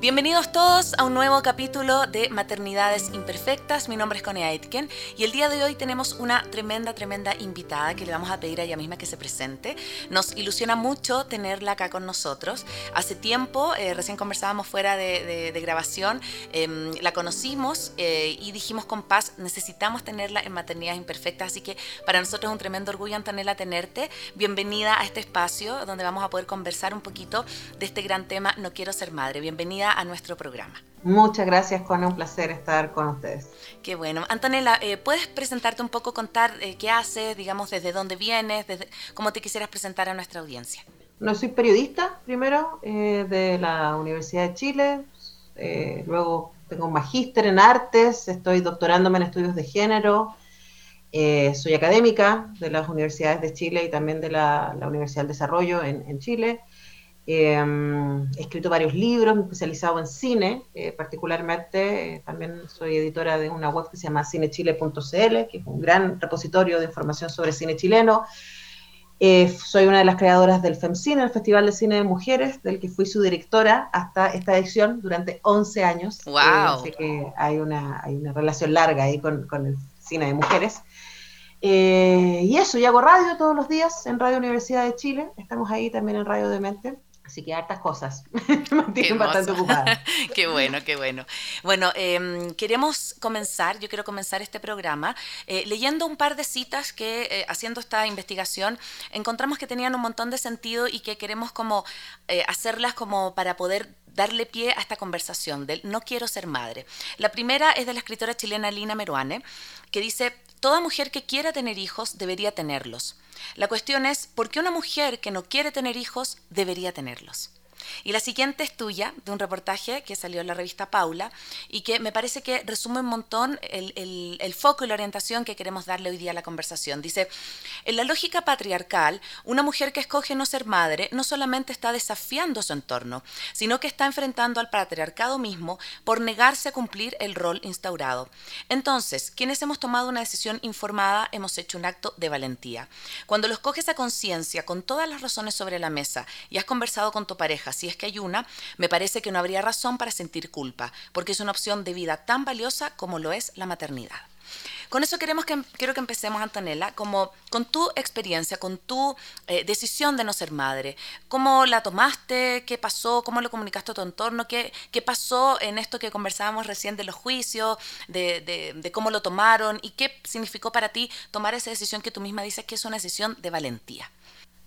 Bienvenidos todos a un nuevo capítulo de Maternidades Imperfectas. Mi nombre es Connie Aitken y el día de hoy tenemos una tremenda, tremenda invitada que le vamos a pedir a ella misma que se presente. Nos ilusiona mucho tenerla acá con nosotros. Hace tiempo, eh, recién conversábamos fuera de, grabación, em, la conocimos eh, y dijimos con paz, necesitamos tenerla en Maternidades Imperfectas, así que para nosotros es un tremendo orgullo, Antonella, tenerte. Bienvenida a este espacio donde vamos a poder conversar un poquito de este gran tema, No quiero ser madre. Bienvenida a nuestro programa. Muchas gracias, con un placer estar con ustedes. Qué bueno. Antonella, eh, ¿puedes presentarte un poco, contar eh, qué haces, digamos, desde dónde vienes, desde, cómo te quisieras presentar a nuestra audiencia? No, soy periodista, primero, eh, de la Universidad de Chile, luego tengo un magíster en artes, estoy doctorándome en estudios de género, soy académica de las universidades de Chile y también de la, Universidad del Desarrollo en, en Chile. Em, he escrito varios libros, me he especializado en cine, eh, particularmente eh, también soy editora de una web que se llama cinechile.cl, que es un gran repositorio de información sobre cine chileno. Eh, soy una de las creadoras del FEMCINE, el Festival de Cine de Mujeres, del que fui su directora hasta esta edición durante 11 años. ¡Wow! así que hay una, hay una relación larga ahí con, con el cine de mujeres. y eso, y hago radio todos los días en Radio Universidad de Chile. Estamos ahí también en Radio de Mente. Así que hartas cosas. Me mantienen bastante ocupada. qué bueno, qué bueno. Bueno, em, queremos comenzar, yo quiero comenzar este programa eh, leyendo un par de citas que eh, haciendo esta investigación encontramos que tenían un montón de sentido y que queremos como eh, hacerlas como para poder darle pie a esta conversación del no quiero ser madre. La primera es de la escritora chilena Lina Meruane, que dice, toda mujer que quiera tener hijos debería tenerlos. La cuestión es, ¿por qué una mujer que no quiere tener hijos debería tenerlos? Y la siguiente es tuya, de un reportaje que salió en la revista Paula y que me parece que resume un montón el, foco y la orientación que queremos darle hoy día a la conversación. Dice, en la lógica patriarcal, una mujer que escoge no ser madre no solamente está desafiando su entorno, sino que está enfrentando al patriarcado mismo por negarse a cumplir el rol instaurado. Entonces, quienes hemos tomado una decisión informada hemos hecho un acto de valentía. Cuando lo escoges a conciencia, con todas las razones sobre la mesa y has conversado con tu pareja, si es que hay una, me parece que no habría razón para sentir culpa, porque es una opción de vida tan valiosa como lo es la maternidad. Con eso queremos que, quiero que empecemos, Antonella, como con tu experiencia, con tu eh, decisión de no ser madre. ¿Cómo la tomaste? ¿Qué pasó? ¿Cómo lo comunicaste a tu entorno? ¿Qué, qué pasó en esto que conversábamos recién de los juicios, de, de cómo lo tomaron y qué significó para ti tomar esa decisión que tú misma dices que es una decisión de valentía?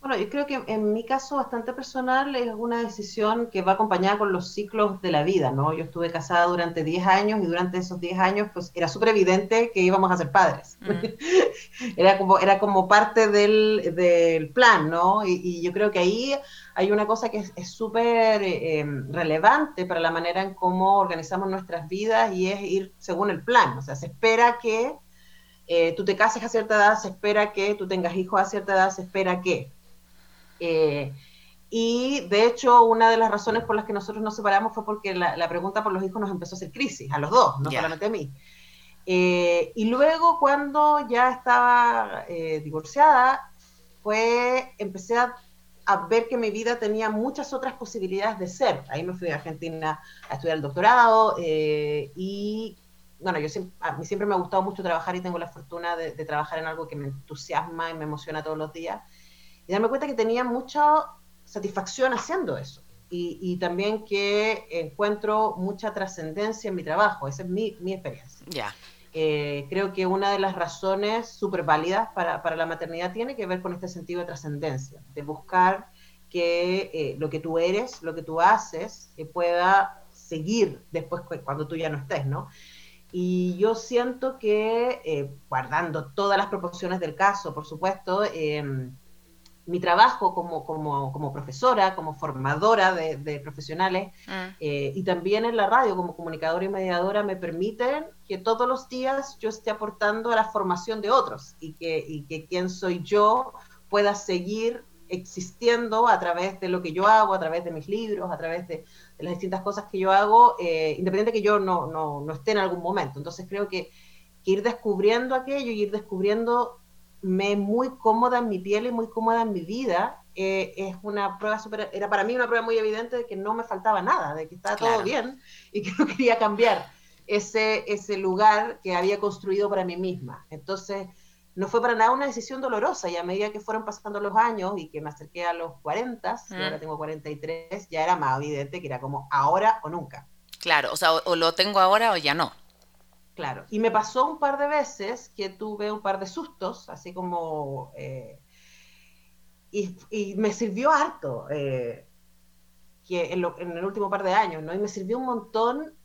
Bueno, yo creo que en mi caso bastante personal es una decisión que va acompañada con los ciclos de la vida, ¿no? Yo estuve casada durante 10 años y durante esos 10 años pues era súper evidente que íbamos a ser padres. Mm. era, como, era como parte del, del plan, ¿no? Y, yo creo que ahí hay una cosa que es súper eh, relevante para la manera en cómo organizamos nuestras vidas y es ir según el plan. O sea, se espera que eh, tú te cases a cierta edad, se espera que tú tengas hijos a cierta edad, se espera que eh, y de hecho, una de las razones por las que nosotros nos separamos fue porque la, pregunta por los hijos nos empezó a hacer crisis, a los dos, no solamente a mí. Eh, y luego, cuando ya estaba eh, divorciada, fue, empecé a, ver que mi vida tenía muchas otras posibilidades de ser. Ahí me fui a Argentina a estudiar el doctorado y bueno, yo siempre, a mí siempre me ha gustado mucho trabajar y tengo la fortuna de, de, trabajar en algo que me entusiasma y me emociona todos los días y darme cuenta que tenía mucha satisfacción haciendo eso. Y, también que encuentro mucha trascendencia en mi trabajo. Esa es mi, mi experiencia. Ya. Eh, creo que una de las razones súper válidas para, para, la maternidad tiene que ver con este sentido de trascendencia, de buscar que eh, lo que tú eres, lo que tú haces, que pueda seguir después cuando tú ya no estés, ¿no? Y yo siento que, eh, guardando todas las proporciones del caso, por supuesto, em, mi trabajo como, como, como, profesora, como formadora de, profesionales mm. eh, y también en la radio como comunicadora y mediadora me permiten que todos los días yo esté aportando a la formación de otros y que, y que quien soy yo pueda seguir existiendo a través de lo que yo hago, a través de mis libros, a través de, las distintas cosas que yo hago, eh, independiente que yo no, no, no, esté en algún momento. Entonces creo que, que ir descubriendo aquello y ir descubriendo me muy cómoda en mi piel y muy cómoda en mi vida, eh, es una prueba súper, era para mí una prueba muy evidente de que no me faltaba nada, de que estaba todo bien y que no quería cambiar ese, ese lugar que había construido para mí misma. Entonces, no fue para nada una decisión dolorosa y a medida que fueron pasando los años y que me acerqué a los 40, y ahora tengo 43, ya era más evidente que era como ahora o nunca. Claro, o sea, o lo tengo ahora o ya no. Claro, y me pasó un par de veces que tuve un par de sustos, así como... Eh, y, me sirvió harto eh, que en, en, el último par de años, ¿no? Y me sirvió un montón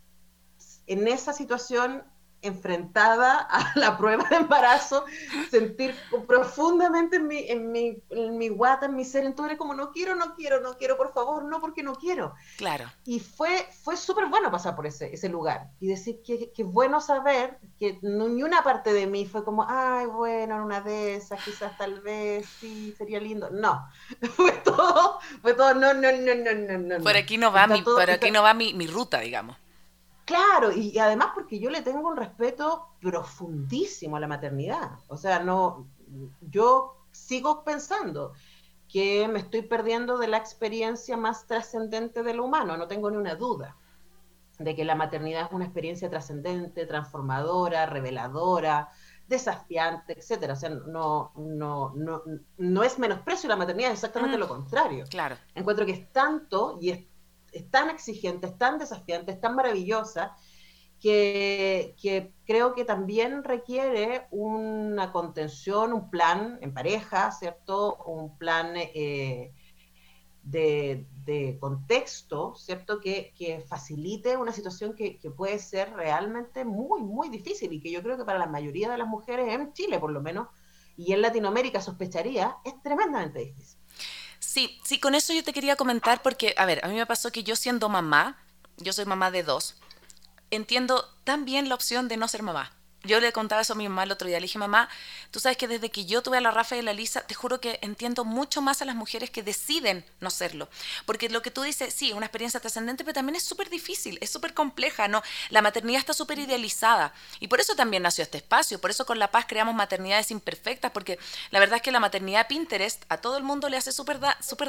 en esa situación enfrentada a la prueba de embarazo, sentir profundamente en mi, en mi, en mi guata, en mi ser, entonces como no quiero, no quiero, no quiero, por favor, no porque no quiero. Claro. Y fue, fue súper bueno pasar por ese, ese lugar y decir que, que bueno saber que ni una parte de mí fue como, ay, bueno, en una de esas, quizás tal vez, sí, sería lindo. No, fue todo, fue todo, no, no, no, no, no, no. Por aquí no va, mi, por aquí no va mi, mi ruta, digamos. Claro, y además porque yo le tengo un respeto profundísimo a la maternidad. O sea, no, yo sigo pensando que me estoy perdiendo de la experiencia más trascendente de lo humano, no tengo ni una duda de que la maternidad es una experiencia trascendente, transformadora, reveladora, desafiante, etcétera. O sea, no, no, no, no es menosprecio la maternidad, es exactamente mm. lo contrario. Claro. Encuentro que es tanto y es es tan exigente, es tan desafiante, es tan maravillosa, que, creo que también requiere una contención, un plan en pareja, ¿cierto? Un plan eh, de, contexto, ¿cierto? Que, facilite una situación que, que, puede ser realmente muy, muy difícil y que yo creo que para la mayoría de las mujeres en Chile, por lo menos, y en Latinoamérica sospecharía, es tremendamente difícil. Sí, sí, con eso yo te quería comentar porque, a ver, a mí me pasó que yo siendo mamá, yo soy mamá de dos, entiendo también la opción de no ser mamá. Yo le contaba eso a mi mamá el otro día. Le dije, mamá, tú sabes que desde que yo tuve a la Rafa y a la Lisa, te juro que entiendo mucho más a las mujeres que deciden no serlo. Porque lo que tú dices, sí, es una experiencia trascendente, pero también es súper difícil, es súper compleja, ¿no? La maternidad está súper idealizada. Y por eso también nació este espacio. Por eso con La Paz creamos maternidades imperfectas, porque la verdad es que la maternidad Pinterest a todo el mundo le hace súper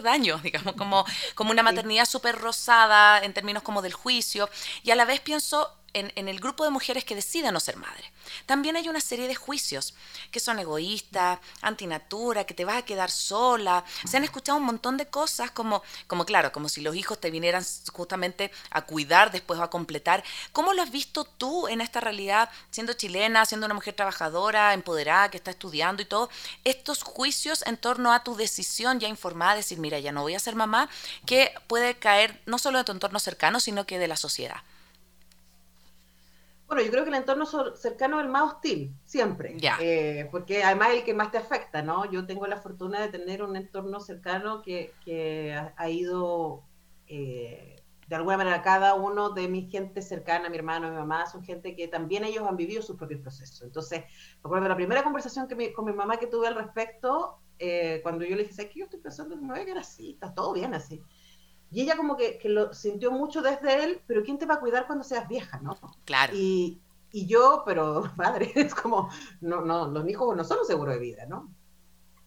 daño, digamos, como, como una maternidad súper rosada en términos como del juicio. Y a la vez pienso, en, el grupo de mujeres que deciden no ser madre. También hay una serie de juicios que son egoístas, antinatura, que te vas a quedar sola. Se han escuchado un montón de cosas como, como claro, como si los hijos te vinieran justamente a cuidar, después a completar. ¿Cómo lo has visto tú en esta realidad, siendo chilena, siendo una mujer trabajadora, empoderada, que está estudiando y todo? Estos juicios en torno a tu decisión ya informada, decir, mira, ya no voy a ser mamá, que puede caer no solo de tu entorno cercano, sino que de la sociedad. Bueno, yo creo que el entorno cercano es el más hostil, siempre. Eh, porque además es el que más te afecta, ¿no? Yo tengo la fortuna de tener un entorno cercano que, ha, ido, eh, de alguna manera, cada uno de mi gente cercana, mi hermano, mi mamá, son gente que también ellos han vivido sus propios procesos. Entonces, me acuerdo de la primera conversación que con mi mamá que tuve al respecto, eh, cuando yo le dije, ¿sabes qué? Yo estoy pensando que me voy a quedar así, está todo bien así. Y ella como que, lo sintió mucho desde él, pero ¿quién te va a cuidar cuando seas vieja, no? Claro. Y, y yo, pero madre, es como, no, no, los hijos no son un seguro de vida, ¿no?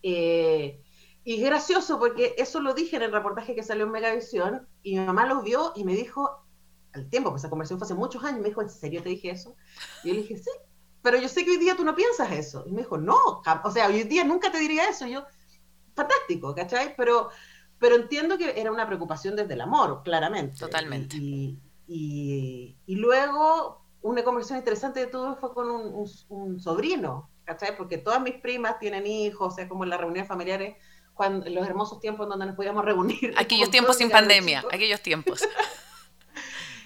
Eh, y gracioso porque eso lo dije en el reportaje que salió en Megavisión y mi mamá lo vio y me dijo, al tiempo, pues esa conversación fue hace muchos años, me dijo, ¿en serio te dije eso? Y yo le dije, sí, pero yo sé que hoy día tú no piensas eso. Y me dijo, no, o sea, hoy día nunca te diría eso. Y yo, fantástico, ¿cachai? Pero pero entiendo que era una preocupación desde el amor, claramente. Totalmente. Y, y, luego, una conversación interesante de todo fue con un, sobrino, ¿cachai? Porque todas mis primas tienen hijos, o sea, como en las reuniones familiares, cuando, los hermosos tiempos donde nos podíamos reunir. Aquellos tiempos sin pandemia, aquellos tiempos.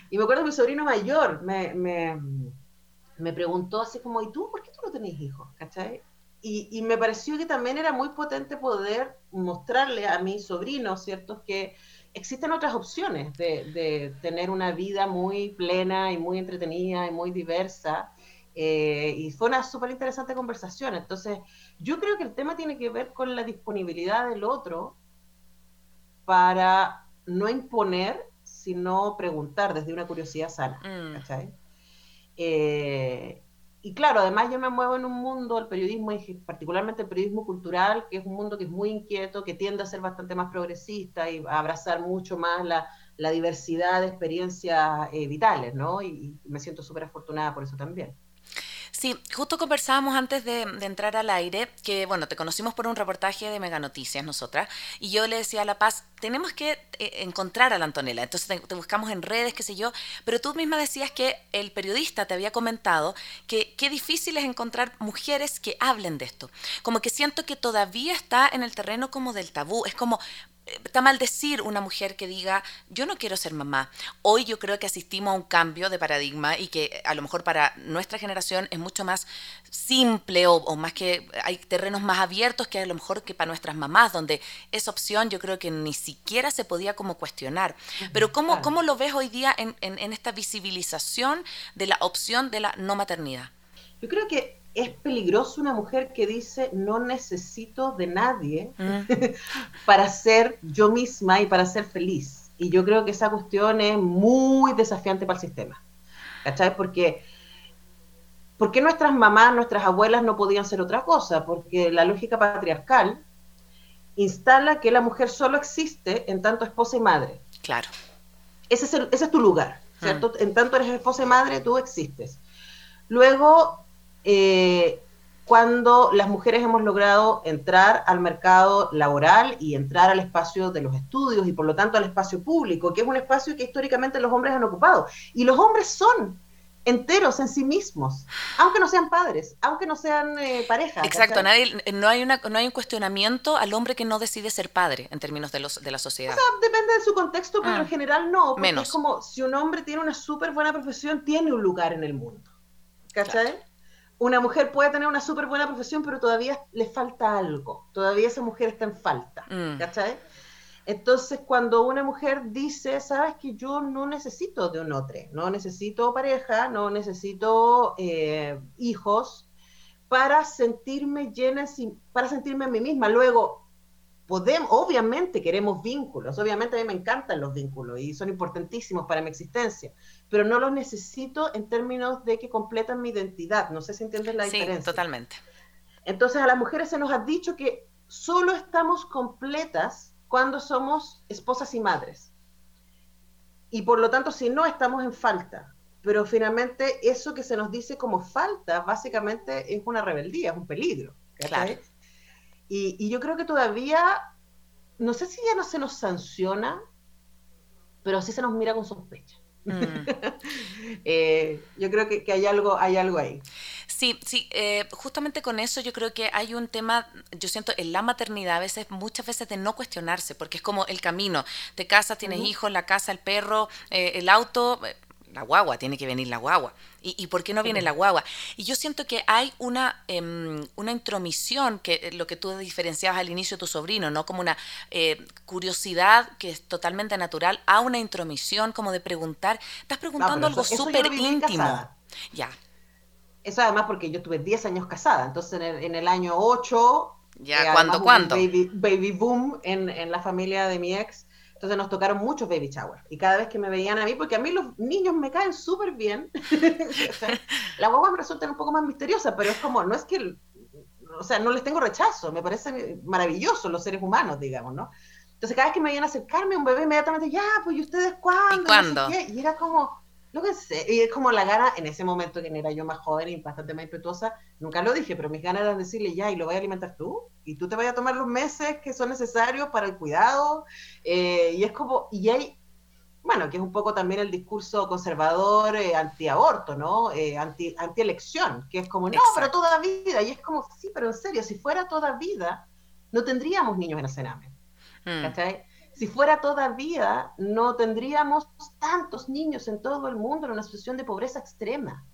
y me acuerdo que mi sobrino mayor me, me, me, preguntó así como, ¿y tú por qué tú no tenés hijos? ¿Cachai? Y, y, me pareció que también era muy potente poder mostrarle a mi sobrino, ¿cierto? Que existen otras opciones de, de tener una vida muy plena y muy entretenida y muy diversa eh, y fue una súper interesante conversación. Entonces, yo creo que el tema tiene que ver con la disponibilidad del otro para no imponer, sino preguntar desde una curiosidad sana. Mm. Eh, y claro, además yo me muevo en un mundo, el periodismo, particularmente el periodismo cultural, que es un mundo que es muy inquieto, que tiende a ser bastante más progresista y a abrazar mucho más la, diversidad de experiencias eh, vitales, ¿no? y me siento súper afortunada por eso también. Sí, justo conversábamos antes de, entrar al aire que, bueno, te conocimos por un reportaje de Mega Noticias nosotras, y yo le decía a La Paz, tenemos que eh, encontrar a la Antonella, entonces te, buscamos en redes, qué sé yo, pero tú misma decías que el periodista te había comentado que qué difícil es encontrar mujeres que hablen de esto, como que siento que todavía está en el terreno como del tabú, es como, está mal decir una mujer que diga, yo no quiero ser mamá. Hoy yo creo que asistimos a un cambio de paradigma y que a lo mejor para nuestra generación es mucho más simple o, más que hay terrenos más abiertos que a lo mejor que para nuestras mamás, donde esa opción yo creo que ni siquiera se podía como cuestionar. Pero ¿cómo, ¿cómo lo ves hoy día en, en esta visibilización de la opción de la no maternidad? Yo creo que es peligroso una mujer que dice no necesito de nadie mm. para ser yo misma y para ser feliz. Y yo creo que esa cuestión es muy desafiante para el sistema. ¿Cachai? Porque, porque nuestras mamás, nuestras abuelas no podían ser otra cosa? Porque la lógica patriarcal instala que la mujer solo existe en tanto esposa y madre. Claro. Ese es, ese es tu lugar, ¿cierto? Mm. En tanto eres esposa y madre, tú existes. Luego eh, cuando las mujeres hemos logrado entrar al mercado laboral y entrar al espacio de los estudios y por lo tanto al espacio público, que es un espacio que históricamente los hombres han ocupado. Y los hombres son enteros en sí mismos, aunque no sean padres, aunque no sean eh, parejas. Exacto, nadie, no, hay una, no hay un cuestionamiento al hombre que no decide ser padre en términos de, los, de la sociedad. O sea, depende de su contexto, pero ah. en general no. Porque Menos. Es como si un hombre tiene una súper buena profesión, tiene un lugar en el mundo. ¿Cachai? Una mujer puede tener una súper buena profesión, pero todavía le falta algo. Todavía esa mujer está en falta. Mm. ¿Cachai? Entonces, cuando una mujer dice, sabes que yo no necesito de un otro, no necesito pareja, no necesito eh, hijos, para sentirme llena, para sentirme a mí misma. Luego, podemos, obviamente queremos vínculos, obviamente a mí me encantan los vínculos y son importantísimos para mi existencia, pero no los necesito en términos de que completan mi identidad. No sé si entiendes la diferencia. Sí, totalmente. Entonces a las mujeres se nos ha dicho que solo estamos completas cuando somos esposas y madres. Y por lo tanto, si no, estamos en falta. Pero finalmente eso que se nos dice como falta, básicamente es una rebeldía, es un peligro. Claro. Y, y yo creo que todavía, no sé si ya no se nos sanciona, pero sí se nos mira con sospecha. Mm. Eh, yo creo que, hay, algo, hay algo ahí. Sí, sí, eh, justamente con eso yo creo que hay un tema, yo siento en la maternidad a veces, muchas veces de no cuestionarse, porque es como el camino, te casas, tienes hijos, la casa, el perro, eh, el auto, la guagua, tiene que venir la guagua. ¿Y, por qué no viene la guagua? Y yo siento que hay una, em, una intromisión, que eh, lo que tú diferenciabas al inicio de tu sobrino, ¿no? Como una eh, curiosidad que es totalmente natural, a una intromisión, como de preguntar. Estás preguntando algo súper íntimo. Ya. Eso además porque yo tuve 10 años casada, entonces en el, en el año 8... Ya, ¿cuándo, cuándo? Baby, baby boom en, en la familia de mi ex entonces nos tocaron muchos baby showers. Y cada vez que me veían a mí, porque a mí los niños me caen súper bien, la guagua me resulta un poco más misteriosa, pero es como, no es que, o sea, no les tengo rechazo, me parecen maravillosos los seres humanos, digamos, ¿no? Entonces cada vez que me veían acercarme un bebé, inmediatamente, ya, pues, ¿y ustedes cuándo? ¿Y cuándo? y era como, lo que sé, y es como la gana, en ese momento que era yo más joven y bastante más impetuosa, nunca lo dije, pero mis ganas eran decirle, ya, ¿y lo voy a alimentar tú? ¿Y tú te vas a tomar los meses que son necesarios para el cuidado? Eh, y es como, y hay, bueno, que es un poco también el discurso conservador eh, anti-aborto, ¿no? Eh, anti, anti-elección, que es como, no, pero toda vida, y es como, sí, pero en serio, si fuera toda vida, no tendríamos niños en el Sename. Mm. Si fuera todavía, no tendríamos tantos niños en todo el mundo en una situación de pobreza extrema.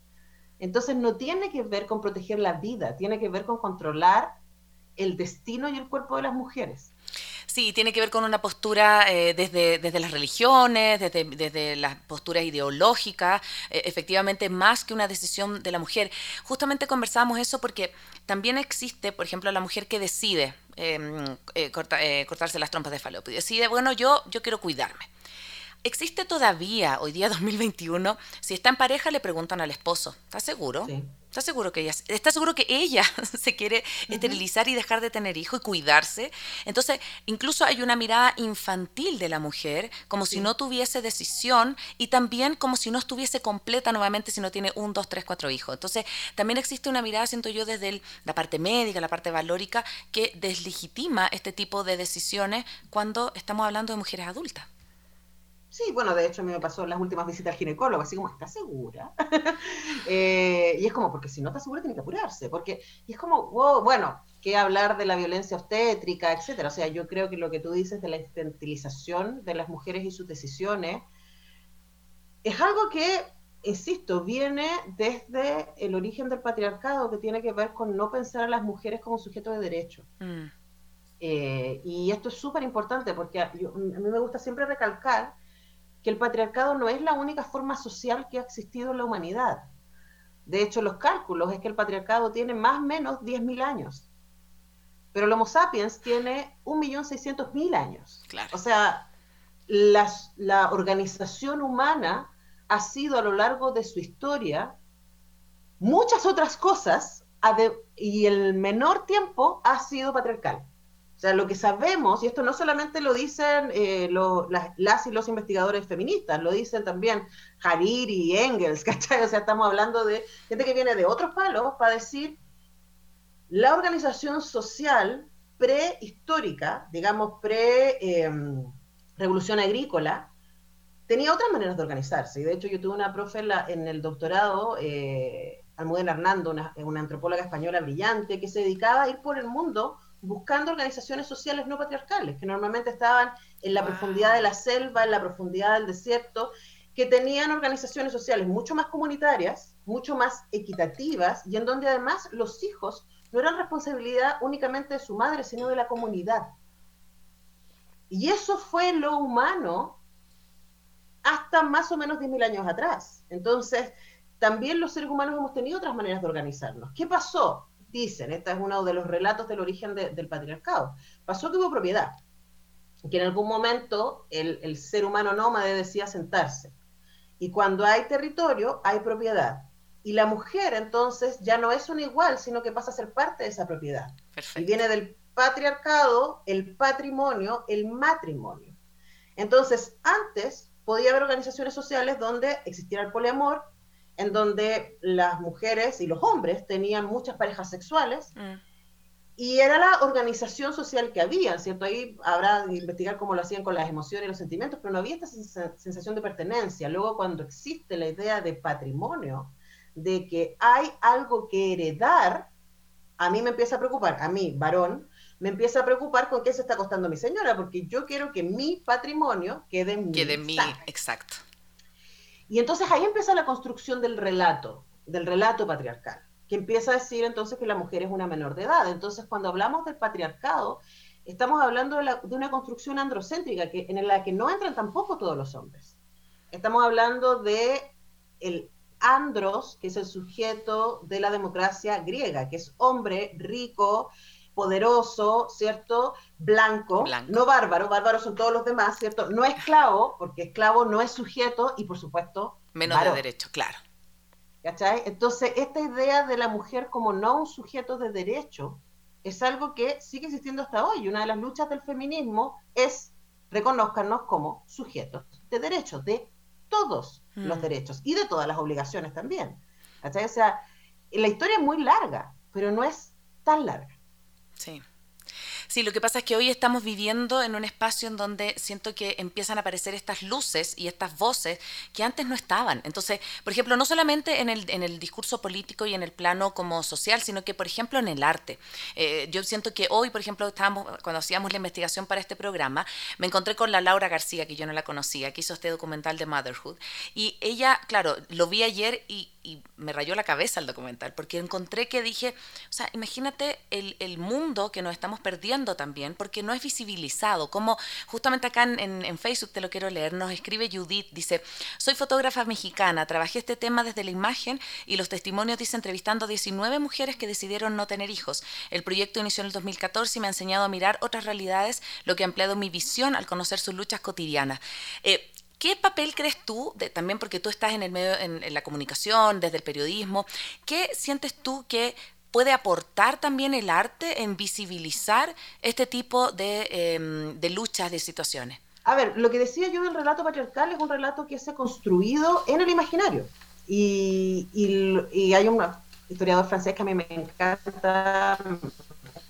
Entonces no tiene que ver con proteger la vida, tiene que ver con controlar el destino y el cuerpo de las mujeres. Sí, tiene que ver con una postura eh, desde, desde las religiones, desde, desde las posturas ideológicas, eh, efectivamente más que una decisión de la mujer. Justamente conversábamos eso porque también existe, por ejemplo, la mujer que decide em, eh, cortarse las trompas de falopio decide, bueno, yo, yo quiero cuidarme. Existe todavía, hoy día 2021, si está en pareja le preguntan al esposo, ¿estás seguro? Sí. ¿Está seguro que ella, está seguro que ella se quiere esterilizar y dejar de tener hijo y cuidarse? Entonces, incluso hay una mirada infantil de la mujer, como si no tuviese decisión y también como si no estuviese completa nuevamente si no tiene un, dos, tres, cuatro hijos. Entonces, también existe una mirada, siento yo, desde la parte médica, la parte valórica, que deslegitima este tipo de decisiones cuando estamos hablando de mujeres adultas. Sí, bueno, de hecho a mí me pasó en las últimas visitas al ginecólogo, así como, ¿estás segura? Eh, y es como, porque si no estás segura tiene que apurarse, porque, y es como, wow, bueno, ¿qué hablar de la violencia obstétrica, etcétera? O sea, yo creo que lo que tú dices de la infantilización de las mujeres y sus decisiones es algo que, insisto, viene desde el origen del patriarcado, que tiene que ver con no pensar a las mujeres como sujetos de derecho. Mm. Eh, y esto es súper importante porque a mí me gusta siempre recalcar que el patriarcado no es la única forma social que ha existido en la humanidad. De hecho, los cálculos es que el patriarcado tiene más o menos 10.000 años. Pero el Homo sapiens tiene 1.600.000 años. O sea, la organización humana ha sido a lo largo de su historia muchas otras cosas y el menor tiempo ha sido patriarcal. O sea, lo que sabemos, y esto no solamente lo dicen eh, las, y los investigadores feministas, lo dicen también Hariri y Engels, ¿cachai? O sea, estamos hablando de gente que viene de otros palos para decir la organización social prehistórica, digamos, pre-revolución em, agrícola, tenía otras maneras de organizarse. Y de hecho, yo tuve una profe en, el doctorado, eh, Almudena Hernando, una antropóloga española brillante, que se dedicaba a ir por el mundo buscando organizaciones sociales no patriarcales, que normalmente estaban en la profundidad de la selva, en la profundidad del desierto, que tenían organizaciones sociales mucho más comunitarias, mucho más equitativas, y en donde además los hijos no eran responsabilidad únicamente de su madre, sino de la comunidad. Y eso fue lo humano hasta más o menos 10.000 años atrás. Entonces, también los seres humanos hemos tenido otras maneras de organizarnos. ¿Qué pasó? Dicen, este es uno de los relatos del origen del patriarcado, pasó que hubo propiedad, que en algún momento el, ser humano nómade decía sentarse. Y cuando hay territorio, hay propiedad. Y la mujer entonces ya no es un igual, sino que pasa a ser parte de esa propiedad. Y viene del patriarcado, el patrimonio, el matrimonio. Entonces, antes podía haber organizaciones sociales donde existiera el poliamor, en donde las mujeres y los hombres tenían muchas parejas sexuales. Mm. Y era la organización social que había, ¿cierto? Ahí habrá de investigar cómo lo hacían con las emociones y los sentimientos, pero no había esta sensación de pertenencia. Luego, cuando existe la idea de patrimonio, de que hay algo que heredar, a mí me empieza a preocupar, a mí, varón, me empieza a preocupar con qué se está costando mi señora, porque yo quiero que mi patrimonio quede en Quede en mí, exacto. Y entonces ahí empieza la construcción del relato, del relato patriarcal, que empieza a decir entonces que la mujer es una menor de edad. Entonces cuando hablamos del patriarcado, estamos hablando de, una construcción androcéntrica que, en la que no entran tampoco todos los hombres. Estamos hablando de el andros, que es el sujeto de la democracia griega, que es hombre rico, poderoso, ¿cierto? Blanco, no bárbaro, bárbaros son todos los demás, ¿cierto? No esclavo, porque esclavo no es sujeto y por supuesto... Menos de derecho, claro. ¿Cachai? Entonces, esta idea de la mujer como no un sujeto de derecho es algo que sigue existiendo hasta hoy. Una de las luchas del feminismo es reconozcanos como sujetos de derecho, de todos los mm. derechos y de todas las obligaciones también. ¿Cachai? O sea, la historia es muy larga, pero no es tan larga. Sí. Sí, lo que pasa es que hoy estamos viviendo en un espacio en donde siento que empiezan a aparecer estas luces y estas voces que antes no estaban. Entonces, por ejemplo, no solamente en el, en el discurso político y en el plano como social, sino que, por ejemplo, en el arte. Eh, yo siento que hoy, por ejemplo, estábamos, cuando hacíamos la investigación para este programa, me encontré con la Laura García, que yo no la conocía, que hizo este documental de Motherhood. Y ella, claro, lo vi ayer y y me rayó la cabeza el documental, porque encontré que dije, o sea, imagínate el, el mundo que nos estamos perdiendo también, porque no es visibilizado, como justamente acá en, en, Facebook, te lo quiero leer, nos escribe Judith, dice, soy fotógrafa mexicana, trabajé este tema desde la imagen y los testimonios dice entrevistando a 19 mujeres que decidieron no tener hijos. El proyecto inició en el 2014 y me ha enseñado a mirar otras realidades, lo que ha ampliado mi visión al conocer sus luchas cotidianas. Eh, ¿Qué papel crees tú, también porque tú estás en el medio, en, la comunicación, desde el periodismo, qué sientes tú que puede aportar también el arte en visibilizar este tipo de, em, de luchas, de situaciones? A ver, lo que decía yo del relato patriarcal es un relato que se ha construido en el imaginario. Y, y, hay un historiador francés que a mí me encanta,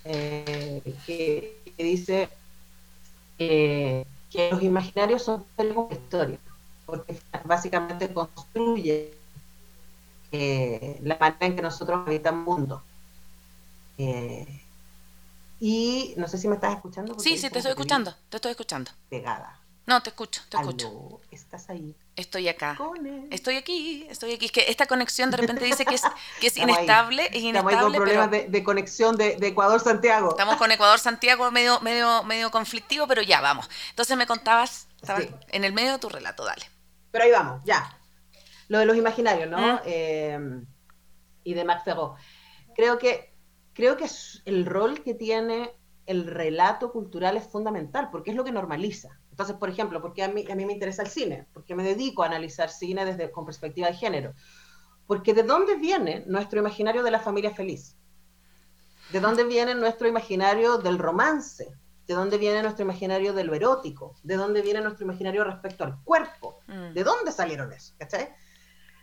eh, que, dice eh, que los imaginarios son una historia, porque básicamente construye eh, la manera en que nosotros habitamos el mundo. Eh, y no sé si me estás escuchando. Sí, sí, te estoy escuchando, te estoy escuchando. Pegada. No, te escucho, te escucho. ¿Estás ahí? Estoy acá. Estoy aquí, estoy aquí. Es que esta conexión de repente dice que es, que es inestable, es inestable. Estamos con problemas de, conexión de, Ecuador-Santiago. Estamos con Ecuador-Santiago medio, medio, medio conflictivo, pero ya vamos. Entonces me contabas, en el medio de tu relato, dale. Pero ahí vamos, ya. Lo de los imaginarios, ¿no? Eh, y de Max Ferro. Creo que, creo que el rol que tiene el relato cultural es fundamental, porque es lo que normaliza. Entonces, por ejemplo, porque a mí, a mí me interesa el cine, porque me dedico a analizar cine desde con perspectiva de género. Porque ¿de dónde viene nuestro imaginario de la familia feliz? ¿De dónde viene nuestro imaginario del romance? ¿De dónde viene nuestro imaginario de lo erótico? ¿De dónde viene nuestro imaginario respecto al cuerpo? Mm. ¿De dónde salieron eso? ¿Cachai?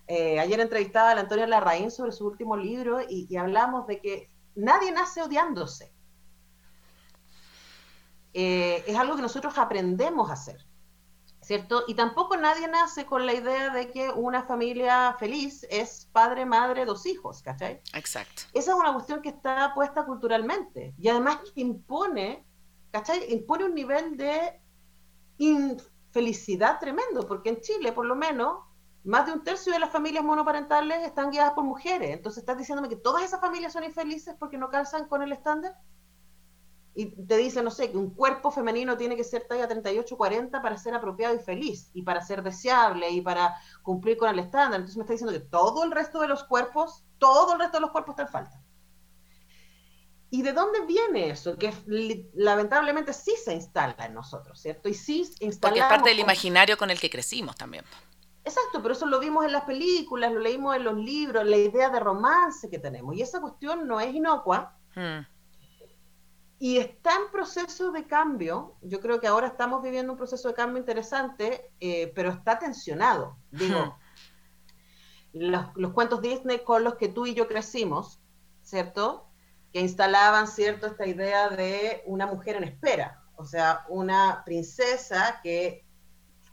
Eh, ayer entrevistaba a la Antonia Larraín sobre su último libro y, y hablamos de que nadie nace odiándose eh, es algo que nosotros aprendemos a hacer, ¿cierto? Y tampoco nadie nace con la idea de que una familia feliz es padre, madre, dos hijos, ¿cachai? Exacto. Esa es una cuestión que está puesta culturalmente y además que impone, ¿cachai? Impone un nivel de infelicidad tremendo, porque en Chile, por lo menos, más de un tercio de las familias monoparentales están guiadas por mujeres. Entonces, ¿estás diciéndome que todas esas familias son infelices porque no calzan con el estándar? Y te dice, no sé, que un cuerpo femenino tiene que ser talla 38-40 para ser apropiado y feliz, y para ser deseable, y para cumplir con el estándar. Entonces me está diciendo que todo el resto de los cuerpos, todo el resto de los cuerpos está en falta. ¿Y de dónde viene eso? Que lamentablemente sí se instala en nosotros, ¿cierto? Y sí Porque es parte del imaginario con el que crecimos también. Exacto, pero eso lo vimos en las películas, lo leímos en los libros, la idea de romance que tenemos. Y esa cuestión no es inocua. Hmm y está en proceso de cambio. Yo creo que ahora estamos viviendo un proceso de cambio interesante, eh, pero está tensionado. Digo, los, los, cuentos Disney con los que tú y yo crecimos, ¿cierto? Que instalaban, ¿cierto? Esta idea de una mujer en espera, o sea, una princesa que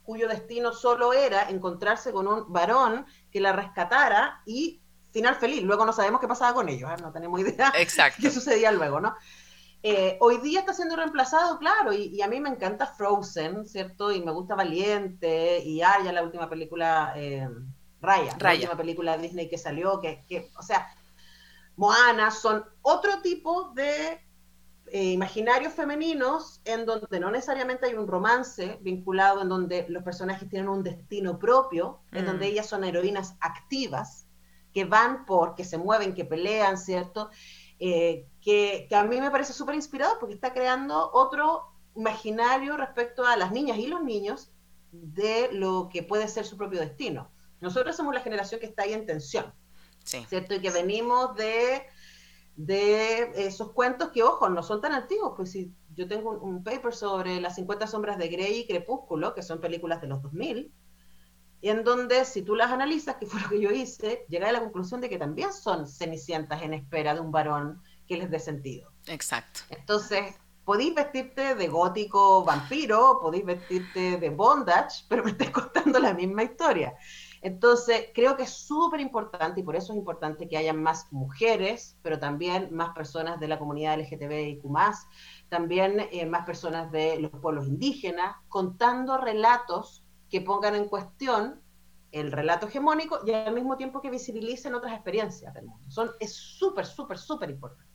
cuyo destino solo era encontrarse con un varón que la rescatara y final feliz. Luego no sabemos qué pasaba con ellos, ¿eh? no tenemos idea Exacto. qué sucedía luego, ¿no? Eh, hoy día está siendo reemplazado, claro, y, a mí me encanta Frozen, ¿cierto? Y me gusta Valiente, y Aya, la última película, eh, Raya, la última película de Disney que salió, que, que o sea, Moana, son otro tipo de eh, imaginarios femeninos en donde no necesariamente hay un romance vinculado, en donde los personajes tienen un destino propio, en donde mm. ellas son heroínas activas, que van por, que se mueven, que pelean, ¿cierto? Eh, que, a mí me parece súper inspirado porque está creando otro imaginario respecto a las niñas y los niños de lo que puede ser su propio destino. Nosotros somos la generación que está ahí en tensión, ¿cierto? Y que venimos de, de esos cuentos que, ojo, no son tan antiguos, pues si yo tengo un, paper sobre las 50 sombras de Grey y Crepúsculo, que son películas de los 2000, y en donde si tú las analizas, que fue lo que yo hice, llegué a la conclusión de que también son cenicientas en espera de un varón que les dé sentido. Exacto. Entonces, podéis vestirte de gótico vampiro, podéis vestirte de bondage, pero me estáis contando la misma historia. Entonces, creo que es súper importante y por eso es importante que haya más mujeres, pero también más personas de la comunidad LGTBIQ, también eh, más personas de los pueblos indígenas, contando relatos que pongan en cuestión el relato hegemónico y al mismo tiempo que visibilicen otras experiencias del mundo. Son, es súper, súper, súper importante.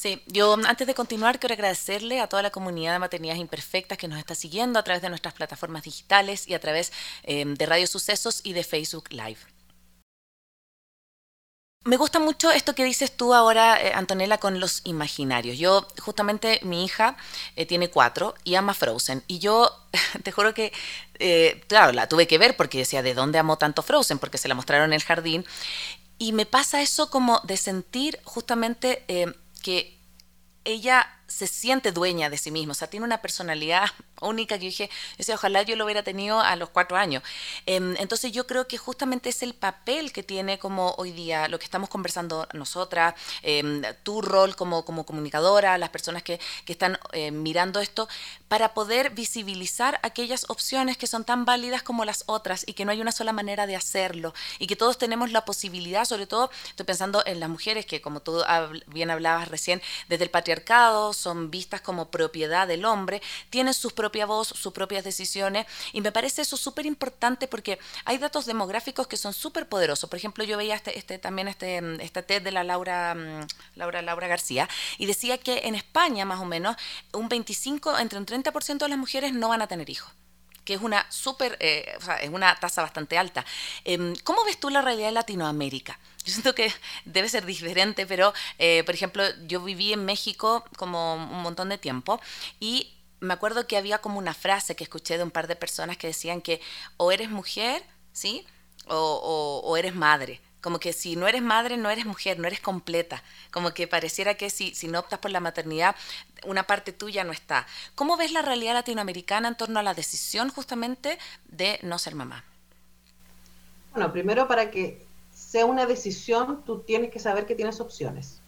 Sí, yo antes de continuar quiero agradecerle a toda la comunidad de Maternidades Imperfectas que nos está siguiendo a través de nuestras plataformas digitales y a través eh, de Radio Sucesos y de Facebook Live. Me gusta mucho esto que dices tú ahora, eh, Antonella, con los imaginarios. Yo, justamente, mi hija eh, tiene cuatro y ama Frozen. Y yo, te juro que, claro, la tuve que ver porque decía, ¿de dónde amo tanto Frozen? Porque se la mostraron en el jardín. Y me pasa eso como de sentir justamente que ella se siente dueña de sí misma, o sea, tiene una personalidad única que dije, ese ojalá yo lo hubiera tenido a los cuatro años. Em, entonces yo creo que justamente es el papel que tiene como hoy día lo que estamos conversando nosotras, em, tu rol como, como comunicadora, las personas que, que están eh, mirando esto, para poder visibilizar aquellas opciones que son tan válidas como las otras y que no hay una sola manera de hacerlo y que todos tenemos la posibilidad, sobre todo estoy pensando en las mujeres que como tú bien hablabas recién, desde el patriarcado, son vistas como propiedad del hombre, tienen su propia voz, sus propias decisiones, y me parece eso súper importante porque hay datos demográficos que son súper poderosos. Por ejemplo, yo veía este, este, también este, esta TED de la Laura, mm, Laura, Laura García, y decía que en España, más o menos, un 25, entre un 30% de las mujeres no van a tener hijos que es una súper, eh, o sea, es una tasa bastante alta. Em, ¿Cómo ves tú la realidad de Latinoamérica? Yo siento que debe ser diferente, pero, eh, por ejemplo, yo viví en México como un montón de tiempo y me acuerdo que había como una frase que escuché de un par de personas que decían que o eres mujer, ¿sí? O, o eres madre. Como que si no eres madre, no eres mujer, no eres completa. Como que pareciera que si, si no optas por la maternidad, una parte tuya no está. ¿Cómo ves la realidad latinoamericana en torno a la decisión justamente de no ser mamá? Bueno, primero para que sea una decisión, tú tienes que saber que tienes opciones.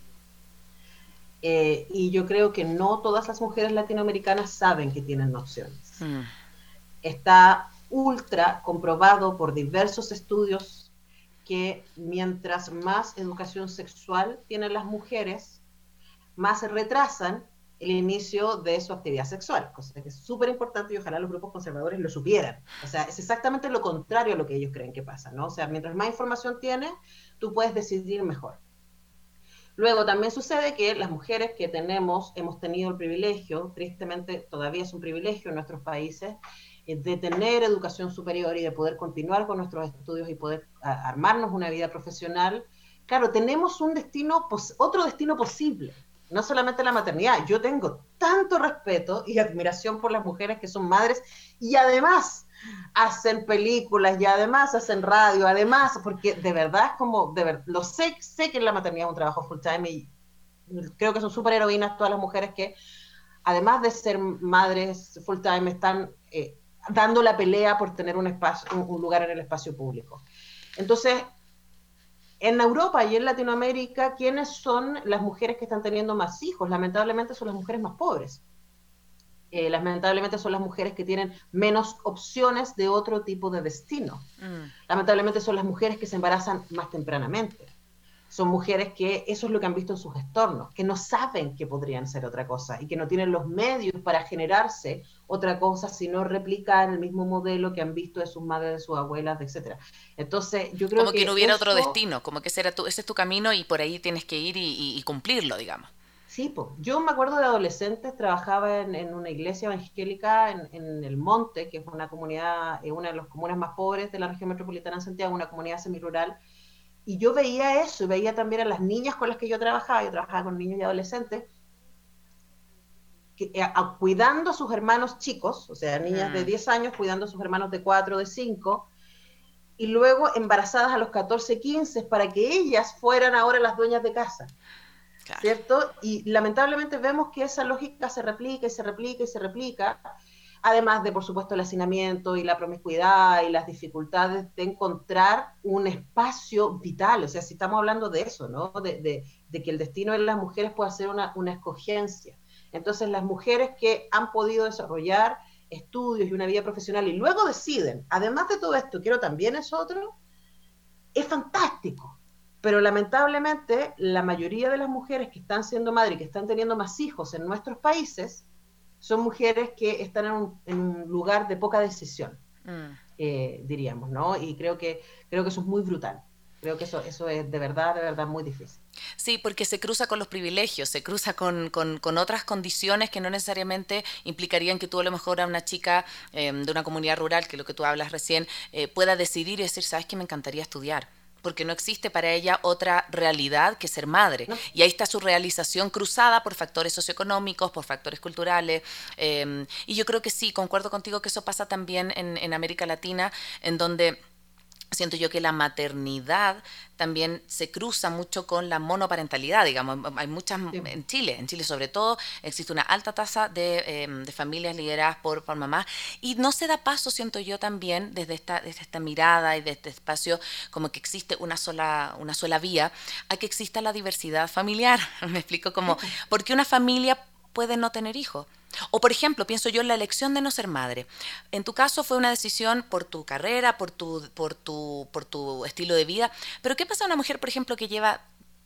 Eh, y yo creo que no todas las mujeres latinoamericanas saben que tienen opciones. Mm. Está ultra comprobado por diversos estudios que mientras más educación sexual tienen las mujeres, más se retrasan el inicio de su actividad sexual, cosa que es súper importante y ojalá los grupos conservadores lo supieran. O sea, es exactamente lo contrario a lo que ellos creen que pasa, ¿no? O sea, mientras más información tienes, tú puedes decidir mejor. Luego también sucede que las mujeres que tenemos, hemos tenido el privilegio, tristemente todavía es un privilegio en nuestros países, eh, de tener educación superior y de poder continuar con nuestros estudios y poder armarnos una vida profesional, claro, tenemos un destino, otro destino posible, no solamente la maternidad. Yo tengo tanto respeto y admiración por las mujeres que son madres y además hacen películas y además hacen radio, además, porque de verdad es como, de ver, lo sé, sé que la maternidad es un trabajo full time y creo que son súper heroínas todas las mujeres que, además de ser madres full time, están eh, dando la pelea por tener un, espacio, un, lugar en el espacio público. Entonces, en Europa y en Latinoamérica, ¿quiénes son las mujeres que están teniendo más hijos? Lamentablemente son las mujeres más pobres. Eh, lamentablemente son las mujeres que tienen menos opciones de otro tipo de destino. Mm. Lamentablemente son las mujeres que se embarazan más tempranamente son mujeres que eso es lo que han visto en sus entornos, que no saben que podrían ser otra cosa y que no tienen los medios para generarse otra cosa, sino replicar el mismo modelo que han visto de sus madres, de sus abuelas, etcétera. Entonces, yo creo como que, no hubiera otro destino, como que ese, era tu, ese es tu camino y por ahí tienes que ir y, cumplirlo, digamos. Sí, pues. yo me acuerdo de adolescentes, trabajaba en, una iglesia evangélica en, en, El Monte, que es una comunidad, eh, una de las comunas más pobres de la región metropolitana de Santiago, una comunidad semirural, y yo veía eso, y veía también a las niñas con las que yo trabajaba, yo trabajaba con niños y adolescentes, que, eh, cuidando a sus hermanos chicos, o sea, niñas de 10 mm. años cuidando a sus hermanos de 4 o de 5, y luego embarazadas a los 14, 15, para que ellas fueran ahora las dueñas de casa. ¿Cierto? Y lamentablemente vemos que esa lógica se replica y se replica y se replica además de, por supuesto, el hacinamiento y la promiscuidad y las dificultades de encontrar un espacio vital. O sea, si estamos hablando de eso, ¿no? De, que el destino de las mujeres pueda ser una, una escogencia. Entonces las mujeres que han podido desarrollar estudios y una vida profesional y luego deciden, además de todo esto, quiero también es otro, es fantástico. Pero lamentablemente la mayoría de las mujeres que están siendo madres y que están teniendo más hijos en nuestros países son mujeres que están en un, lugar de poca decisión, mm. eh, diríamos, ¿no? Y creo que, creo que eso es muy brutal. Creo que eso, eso es de verdad, de verdad muy difícil. Sí, porque se cruza con los privilegios, se cruza con, con, otras condiciones que no necesariamente implicarían que tú a lo mejor a una chica em, de una comunidad rural, que es lo que tú hablas recién, eh, pueda decidir y decir, sabes que me encantaría estudiar porque no existe para ella otra realidad que ser madre. Y ahí está su realización cruzada por factores socioeconómicos, por factores culturales. Em, y yo creo que sí, concuerdo contigo que eso pasa también en, en América Latina, en donde siento yo que la maternidad también se cruza mucho con la monoparentalidad, digamos, hay muchas, en Chile, en Chile sobre todo, existe una alta tasa de, em, familias lideradas por, por mamás y no se da paso, siento yo también, desde esta, desde esta mirada y de este espacio, como que existe una sola, una sola vía, a que exista la diversidad familiar, me explico como, porque una familia puede no tener hijos? O por ejemplo, pienso yo en la elección de no ser madre. En tu caso fue una decisión por tu carrera, por tu, por tu, por tu estilo de vida. Pero ¿qué pasa a una mujer, por ejemplo, que lleva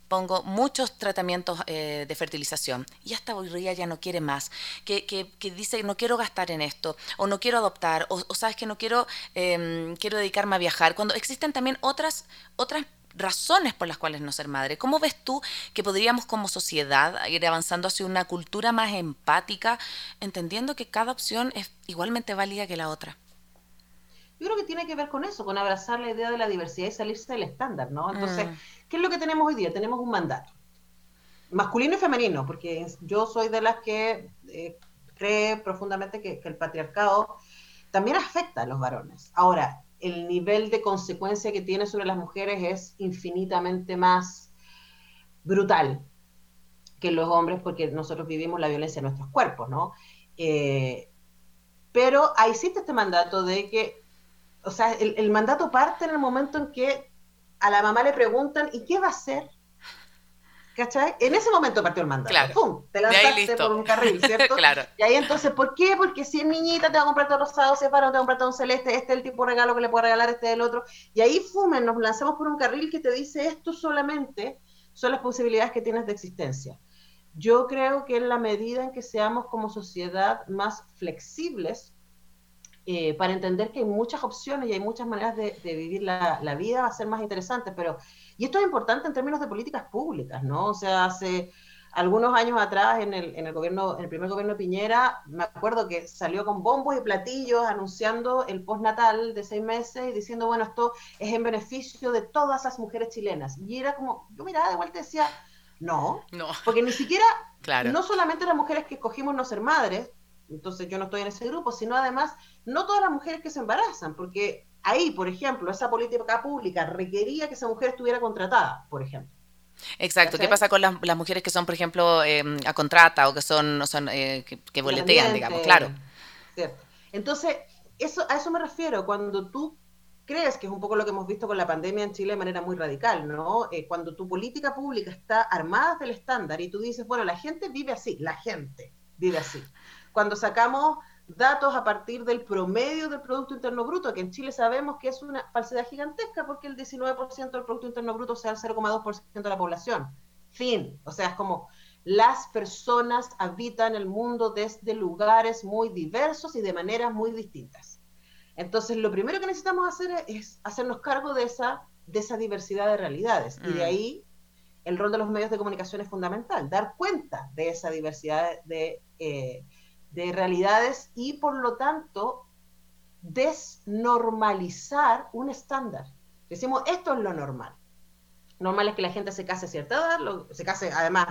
pongo muchos tratamientos eh, de fertilización y hasta hoy día ya no quiere más, que, que, dice no quiero gastar en esto, o no quiero adoptar, o, sabes que no quiero, em, quiero dedicarme a viajar, cuando existen también otras, otras razones por las cuales no ser madre. ¿Cómo ves tú que podríamos como sociedad ir avanzando hacia una cultura más empática, entendiendo que cada opción es igualmente válida que la otra? Yo creo que tiene que ver con eso, con abrazar la idea de la diversidad y salirse del estándar, ¿no? Entonces, mm. ¿qué es lo que tenemos hoy día? Tenemos un mandato, masculino y femenino, porque yo soy de las que eh, cree profundamente que, que el patriarcado también afecta a los varones. Ahora, el nivel de consecuencia que tiene sobre las mujeres es infinitamente más brutal que los hombres porque nosotros vivimos la violencia en nuestros cuerpos, ¿no? Eh, pero existe este mandato de que, o sea, el, mandato parte en el momento en que a la mamá le preguntan, ¿y qué va a hacer? ¿Cachai? En ese momento partió el mandato. Claro. ¡Pum! Te lanzaste por un carril, ¿cierto? claro. Y ahí entonces, ¿por qué? Porque si es niñita te va a comprar todo rosado, si es varón te va a comprar todo un celeste, este es el tipo de regalo que le puedo regalar, este es el otro. Y ahí fumen, nos lanzamos por un carril que te dice esto solamente son las posibilidades que tienes de existencia. Yo creo que en la medida en que seamos como sociedad más flexibles, eh, para entender que hay muchas opciones y hay muchas maneras de, vivir la, la, vida, va a ser más interesante, pero y esto es importante en términos de políticas públicas, ¿no? O sea, hace algunos años atrás, en el, en el gobierno, en el primer gobierno de Piñera, me acuerdo que salió con bombos y platillos anunciando el postnatal de seis meses y diciendo, bueno, esto es en beneficio de todas las mujeres chilenas. Y era como, yo miraba de vuelta y decía, no, no. porque ni siquiera, claro. no solamente las mujeres que escogimos no ser madres, entonces yo no estoy en ese grupo, sino además, no todas las mujeres que se embarazan, porque ahí, por ejemplo, esa política pública requería que esa mujer estuviera contratada, por ejemplo. Exacto. ¿Qué pasa con las, mujeres que son, por ejemplo, em, a contrata o que son, son eh, que, boletean, digamos? Claro. Cierto. Entonces, eso, a eso me refiero. Cuando tú crees, que es un poco lo que hemos visto con la pandemia en Chile de manera muy radical, ¿no? Eh, cuando tu política pública está armada del estándar y tú dices, bueno, la gente vive así, la gente vive así. Cuando sacamos datos a partir del promedio del Producto Interno Bruto, que en Chile sabemos que es una falsedad gigantesca porque el 19% del Producto Interno Bruto sea el 0,2% de la población. Fin. O sea, es como las personas habitan el mundo desde lugares muy diversos y de maneras muy distintas. Entonces, lo primero que necesitamos hacer es hacernos cargo de esa, de esa diversidad de realidades. Y de mm. ahí el rol de los medios de comunicación es fundamental, dar cuenta de esa diversidad de... Eh, de realidades y por lo tanto desnormalizar un estándar. Decimos, esto es lo normal. Normal es que la gente se case a cierta edad, se case además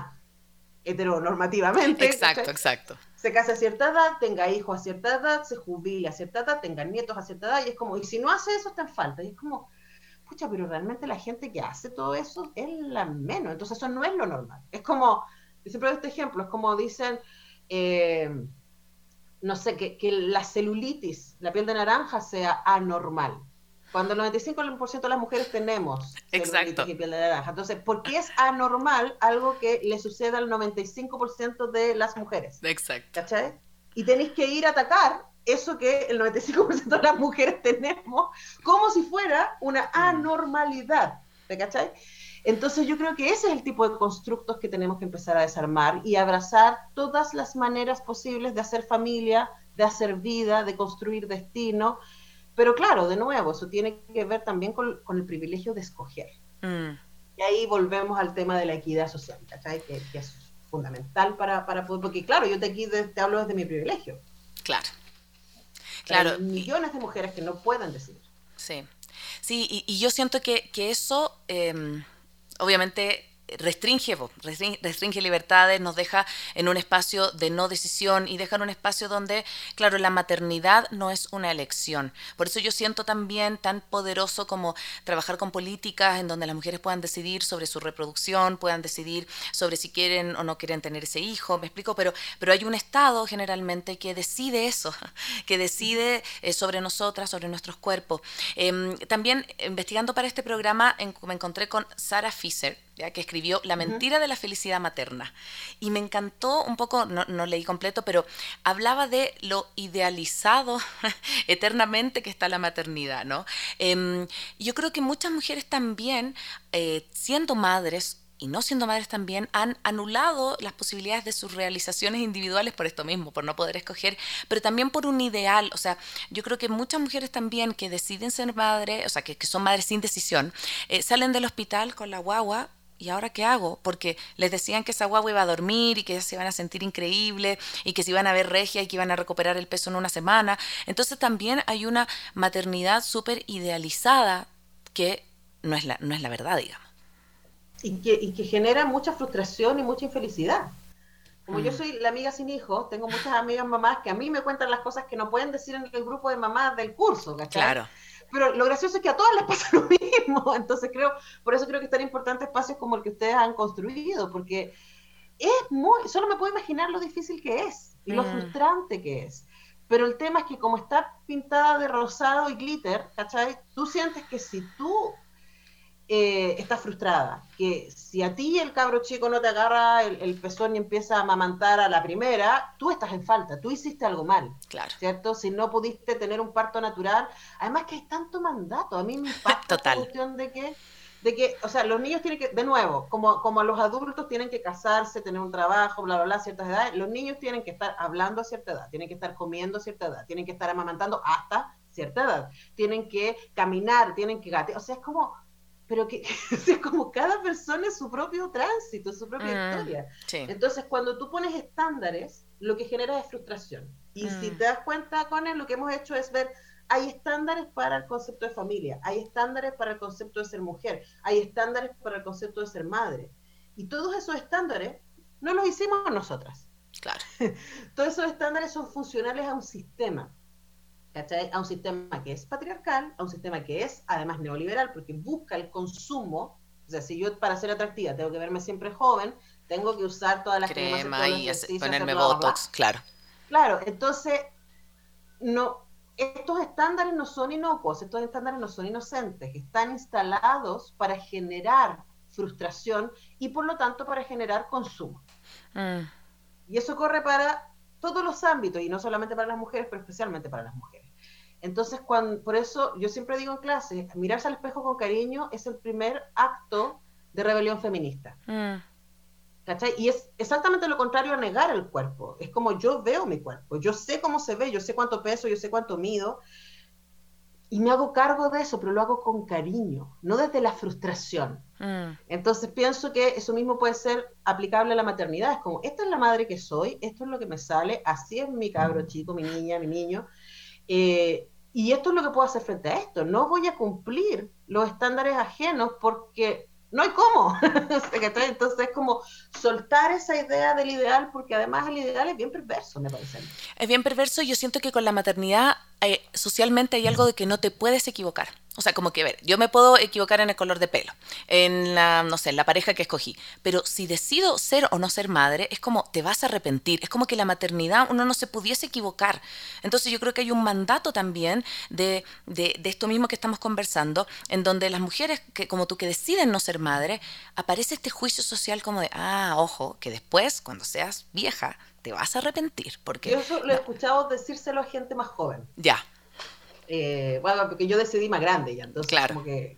heteronormativamente. Exacto, exacto. Se case a cierta edad, tenga hijos a cierta edad, se jubile a cierta edad, tenga nietos a cierta edad, y es como, y si no hace eso está en falta. Y es como, pucha, pero realmente la gente que hace todo eso es la menos. Entonces eso no es lo normal. Es como, yo siempre doy este ejemplo, es como dicen, eh, no sé, que, la celulitis, la piel de naranja sea anormal. Cuando el 95% de las mujeres tenemos Exacto. y piel de naranja. Entonces, ¿por qué es anormal algo que le suceda al 95% de las mujeres? Exacto. ¿Cachai? Y tenéis que ir a atacar eso que el 95% de las mujeres tenemos como si fuera una anormalidad. ¿Te cachai? Entonces yo creo que ese es el tipo de constructos que tenemos que empezar a desarmar y abrazar todas las maneras posibles de hacer familia, de hacer vida, de construir destino. Pero claro, de nuevo, eso tiene que ver también con, el privilegio de escoger. Mm. Y ahí volvemos al tema de la equidad social, ¿cachai? Que, es fundamental para, para poder, porque claro, yo te, aquí te hablo desde mi privilegio. Claro. Claro. Hay millones de mujeres que no pueden decidir. Sí. Sí, y, yo siento que, que eso, em, obviamente, restringe, restringe, libertades, nos deja en un espacio de no decisión y deja en un espacio donde, claro, la maternidad no es una elección. Por eso yo siento también tan poderoso como trabajar con políticas en donde las mujeres puedan decidir sobre su reproducción, puedan decidir sobre si quieren o no quieren tener ese hijo, me explico, pero, pero hay un Estado generalmente que decide eso, que decide eh, sobre nosotras, sobre nuestros cuerpos. Em, también investigando para este programa me encontré con Sarah Fisher, ya que escribió La mentira de la felicidad materna. Y me encantó un poco, no, leí completo, pero hablaba de lo idealizado eternamente que está la maternidad, ¿no? Em, yo creo que muchas mujeres también, eh, siendo madres, y no siendo madres también han anulado las posibilidades de sus realizaciones individuales por esto mismo, por no poder escoger, pero también por un ideal. O sea, yo creo que muchas mujeres también que deciden ser madres, o sea, que, son madres sin decisión, eh, salen del hospital con la guagua ¿y ahora qué hago? Porque les decían que esa guagua iba a dormir y que se iban a sentir increíble y que se iban a ver regia y que iban a recuperar el peso en una semana. Entonces también hay una maternidad súper idealizada que no es, la, no es la verdad, digamos. Y que, y que genera mucha frustración y mucha infelicidad. Como yo mm. soy la amiga sin hijos, tengo muchas amigas mamás que a mí me cuentan las cosas que no pueden decir en el grupo de mamás del curso, ¿cachai? Claro pero lo gracioso es que a todas les pasa lo mismo. Entonces creo, por eso creo que es tan importante espacios como el que ustedes han construido, porque es muy, solo me puedo imaginar lo difícil que es y lo mm. frustrante que es. Pero el tema es que como está pintada de rosado y glitter, ¿cachai? Tú sientes que si tú eh, estás frustrada, que si a ti el cabro chico no te agarra el, pezón y empieza a amamantar a la primera, tú estás en falta, tú hiciste algo mal, claro. ¿cierto? Si no pudiste tener un parto natural, además que hay tanto mandato, a mí me impacta la cuestión de que, de que, o sea, los niños tienen que, de nuevo, como, como los adultos tienen que casarse, tener un trabajo, bla, bla, bla, ciertas edades, los niños tienen que estar hablando a cierta edad, tienen que estar comiendo a cierta edad, tienen que estar amamantando hasta cierta edad, tienen que caminar, tienen que gatear, o sea, es como pero que es como cada persona es su propio tránsito, su propia mm, historia. Entonces, cuando tú pones estándares, lo que genera es frustración. Y si mm. te das cuenta, con él, lo que hemos hecho es ver, hay estándares para el concepto de familia, hay estándares para el concepto de ser mujer, hay estándares para el concepto de ser madre. Y todos esos estándares no los hicimos nosotras. Claro. todos esos estándares son funcionales a un sistema. A un sistema que es patriarcal, a un sistema que es además neoliberal, porque busca el consumo. O sea, si yo para ser atractiva tengo que verme siempre joven, tengo que usar todas las crema y ponerme botox, claro. Claro, entonces no estos estándares no son inocuos, estos estándares no son inocentes, están instalados para generar frustración y por lo tanto para generar consumo. Mm. Y eso corre para todos los ámbitos y no solamente para las mujeres, pero especialmente para las mujeres. Entonces, cuando, por eso yo siempre digo en clase, mirarse al espejo con cariño es el primer acto de rebelión feminista. Mm. ¿Cachai? Y es exactamente lo contrario a negar el cuerpo. Es como yo veo mi cuerpo, yo sé cómo se ve, yo sé cuánto peso, yo sé cuánto mido, y me hago cargo de eso, pero lo hago con cariño, no desde la frustración. Mm. Entonces pienso que eso mismo puede ser aplicable a la maternidad. Es como, esta es la madre que soy, esto es lo que me sale, así es mi cabro chico, mi niña, mi niño. Eh, y esto es lo que puedo hacer frente a esto. No voy a cumplir los estándares ajenos porque no hay cómo. Entonces es como soltar esa idea del ideal porque además el ideal es bien perverso, me parece. Es bien perverso. Yo siento que con la maternidad eh, socialmente hay algo de que no te puedes equivocar. O sea, como que, ver, yo me puedo equivocar en el color de pelo, en la, no sé, en la pareja que escogí, pero si decido ser o no ser madre, es como te vas a arrepentir, es como que la maternidad uno no se pudiese equivocar. Entonces yo creo que hay un mandato también de, de, de esto mismo que estamos conversando, en donde las mujeres, que como tú que deciden no ser madre, aparece este juicio social como de, ah, ojo, que después, cuando seas vieja, te vas a arrepentir. Porque, yo eso lo he escuchado decírselo a gente más joven. Ya. Eh, bueno, porque yo decidí más grande ya, entonces Claro. como que...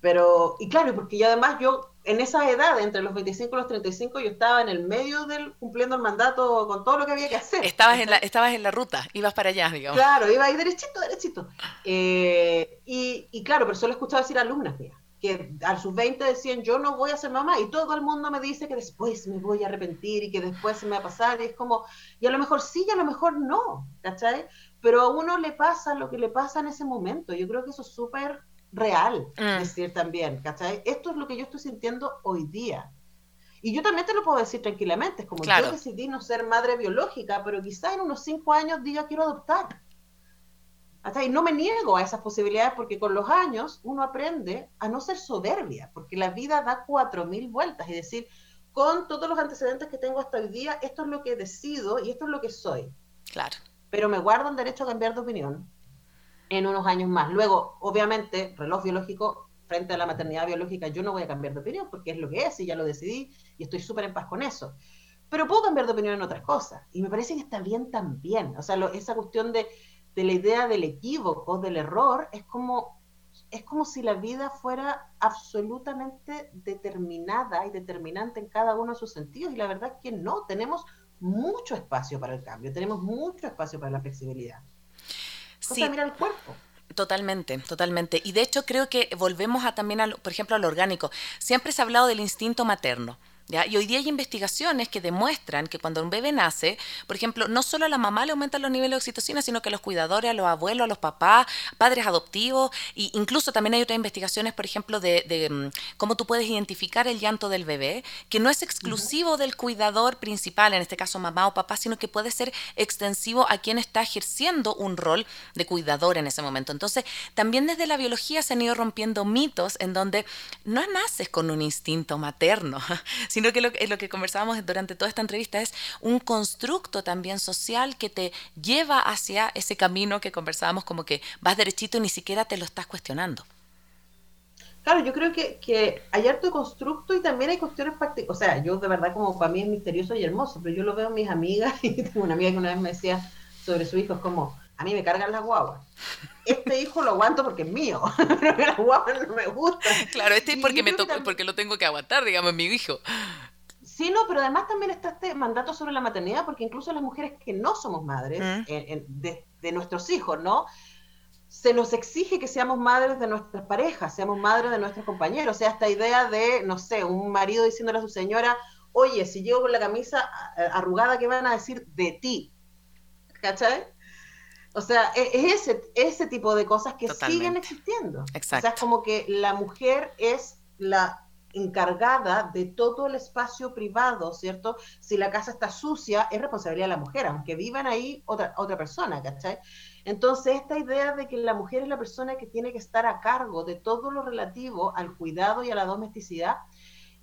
Pero, y claro, porque yo además yo, en esa edad, entre los 25 y los 35, yo estaba en el medio del, cumpliendo el mandato con todo lo que había que hacer. Estabas en, la, estabas en la ruta, ibas para allá, digamos. Claro, iba ahí derechito, derechito. Eh, y, y claro, pero solo he escuchado decir a alumnas mías, que a sus 20 decían, yo no voy a ser mamá, y todo el mundo me dice que después me voy a arrepentir y que después se me va a pasar, y es como, y a lo mejor sí, y a lo mejor no, ¿cachai? Pero a uno le pasa lo que le pasa en ese momento, yo creo que eso es súper real, Mm. decir también, ¿cachai? Esto es lo que yo estoy sintiendo hoy día. Y yo también te lo puedo decir tranquilamente, es como Claro. yo decidí no ser madre biológica, pero quizá en unos cinco años diga quiero adoptar. Hasta ahí no me niego a esas posibilidades porque con los años uno aprende a no ser soberbia, porque la vida da cuatro mil vueltas y decir, con todos los antecedentes que tengo hasta hoy día, esto es lo que decido y esto es lo que soy. Claro. Pero me guardo el derecho a cambiar de opinión en unos años más. Luego, obviamente, reloj biológico, frente a la maternidad biológica, yo no voy a cambiar de opinión porque es lo que es y ya lo decidí y estoy súper en paz con eso. Pero puedo cambiar de opinión en otras cosas. Y me parece que está bien también. O sea, lo- esa cuestión de, de la idea del equívoco, del error, es como, es como si la vida fuera absolutamente determinada y determinante en cada uno de sus sentidos. Y la verdad es que no, tenemos mucho espacio para el cambio, tenemos mucho espacio para la flexibilidad. Cosa Sí, de mirar el cuerpo. Totalmente, totalmente. Y de hecho creo que volvemos a también, a por ejemplo, a lo orgánico. Siempre se ha hablado del instinto materno. ¿Ya? Y hoy día hay investigaciones que demuestran que cuando un bebé nace, por ejemplo, no solo a la mamá le aumentan los niveles de oxitocina, sino que a los cuidadores, a los abuelos, a los papás, padres adoptivos, e incluso también hay otras investigaciones, por ejemplo, de, de, mm, cómo tú puedes identificar el llanto del bebé, que no es exclusivo del cuidador principal, en este caso mamá o papá, sino que puede ser extensivo a quien está ejerciendo un rol de cuidador en ese momento. Entonces, también desde la biología se han ido rompiendo mitos en donde no naces con un instinto materno, sino que lo, lo que conversábamos durante toda esta entrevista es un constructo también social que te lleva hacia ese camino que conversábamos como que vas derechito y ni siquiera te lo estás cuestionando. Claro, yo creo que, que hay harto constructo y también hay cuestiones prácticas. O sea, yo de verdad como para mí es misterioso y hermoso, pero yo lo veo en mis amigas y tengo una amiga que una vez me decía sobre su hijo, es como, a mí me cargan las guaguas. Este hijo lo aguanto porque es mío, pero las guaguas no me gustan. Claro, este es porque, me tocó, también- porque lo tengo que aguantar, digamos, mi hijo. Sí, no, pero además también está este mandato sobre la maternidad, porque incluso las mujeres que no somos madres Mm. en- en- de, de nuestros hijos, ¿no? Se nos exige que seamos madres de nuestras parejas, seamos madres de nuestros compañeros. O sea, esta idea de, no sé, un marido diciéndole a su señora, oye, si llego con la camisa eh, arrugada, ¿qué van a decir de ti? ¿Cachai? O sea, e- es ese, ese tipo de cosas que Totalmente. siguen existiendo. O sea, Exacto. es como que la mujer es la encargada de todo el espacio privado, ¿cierto? Si la casa está sucia, es responsabilidad de la mujer, aunque vivan ahí otra, otra persona, ¿cachai? Entonces, esta idea de que la mujer es la persona que tiene que estar a cargo de todo lo relativo al cuidado y a la domesticidad,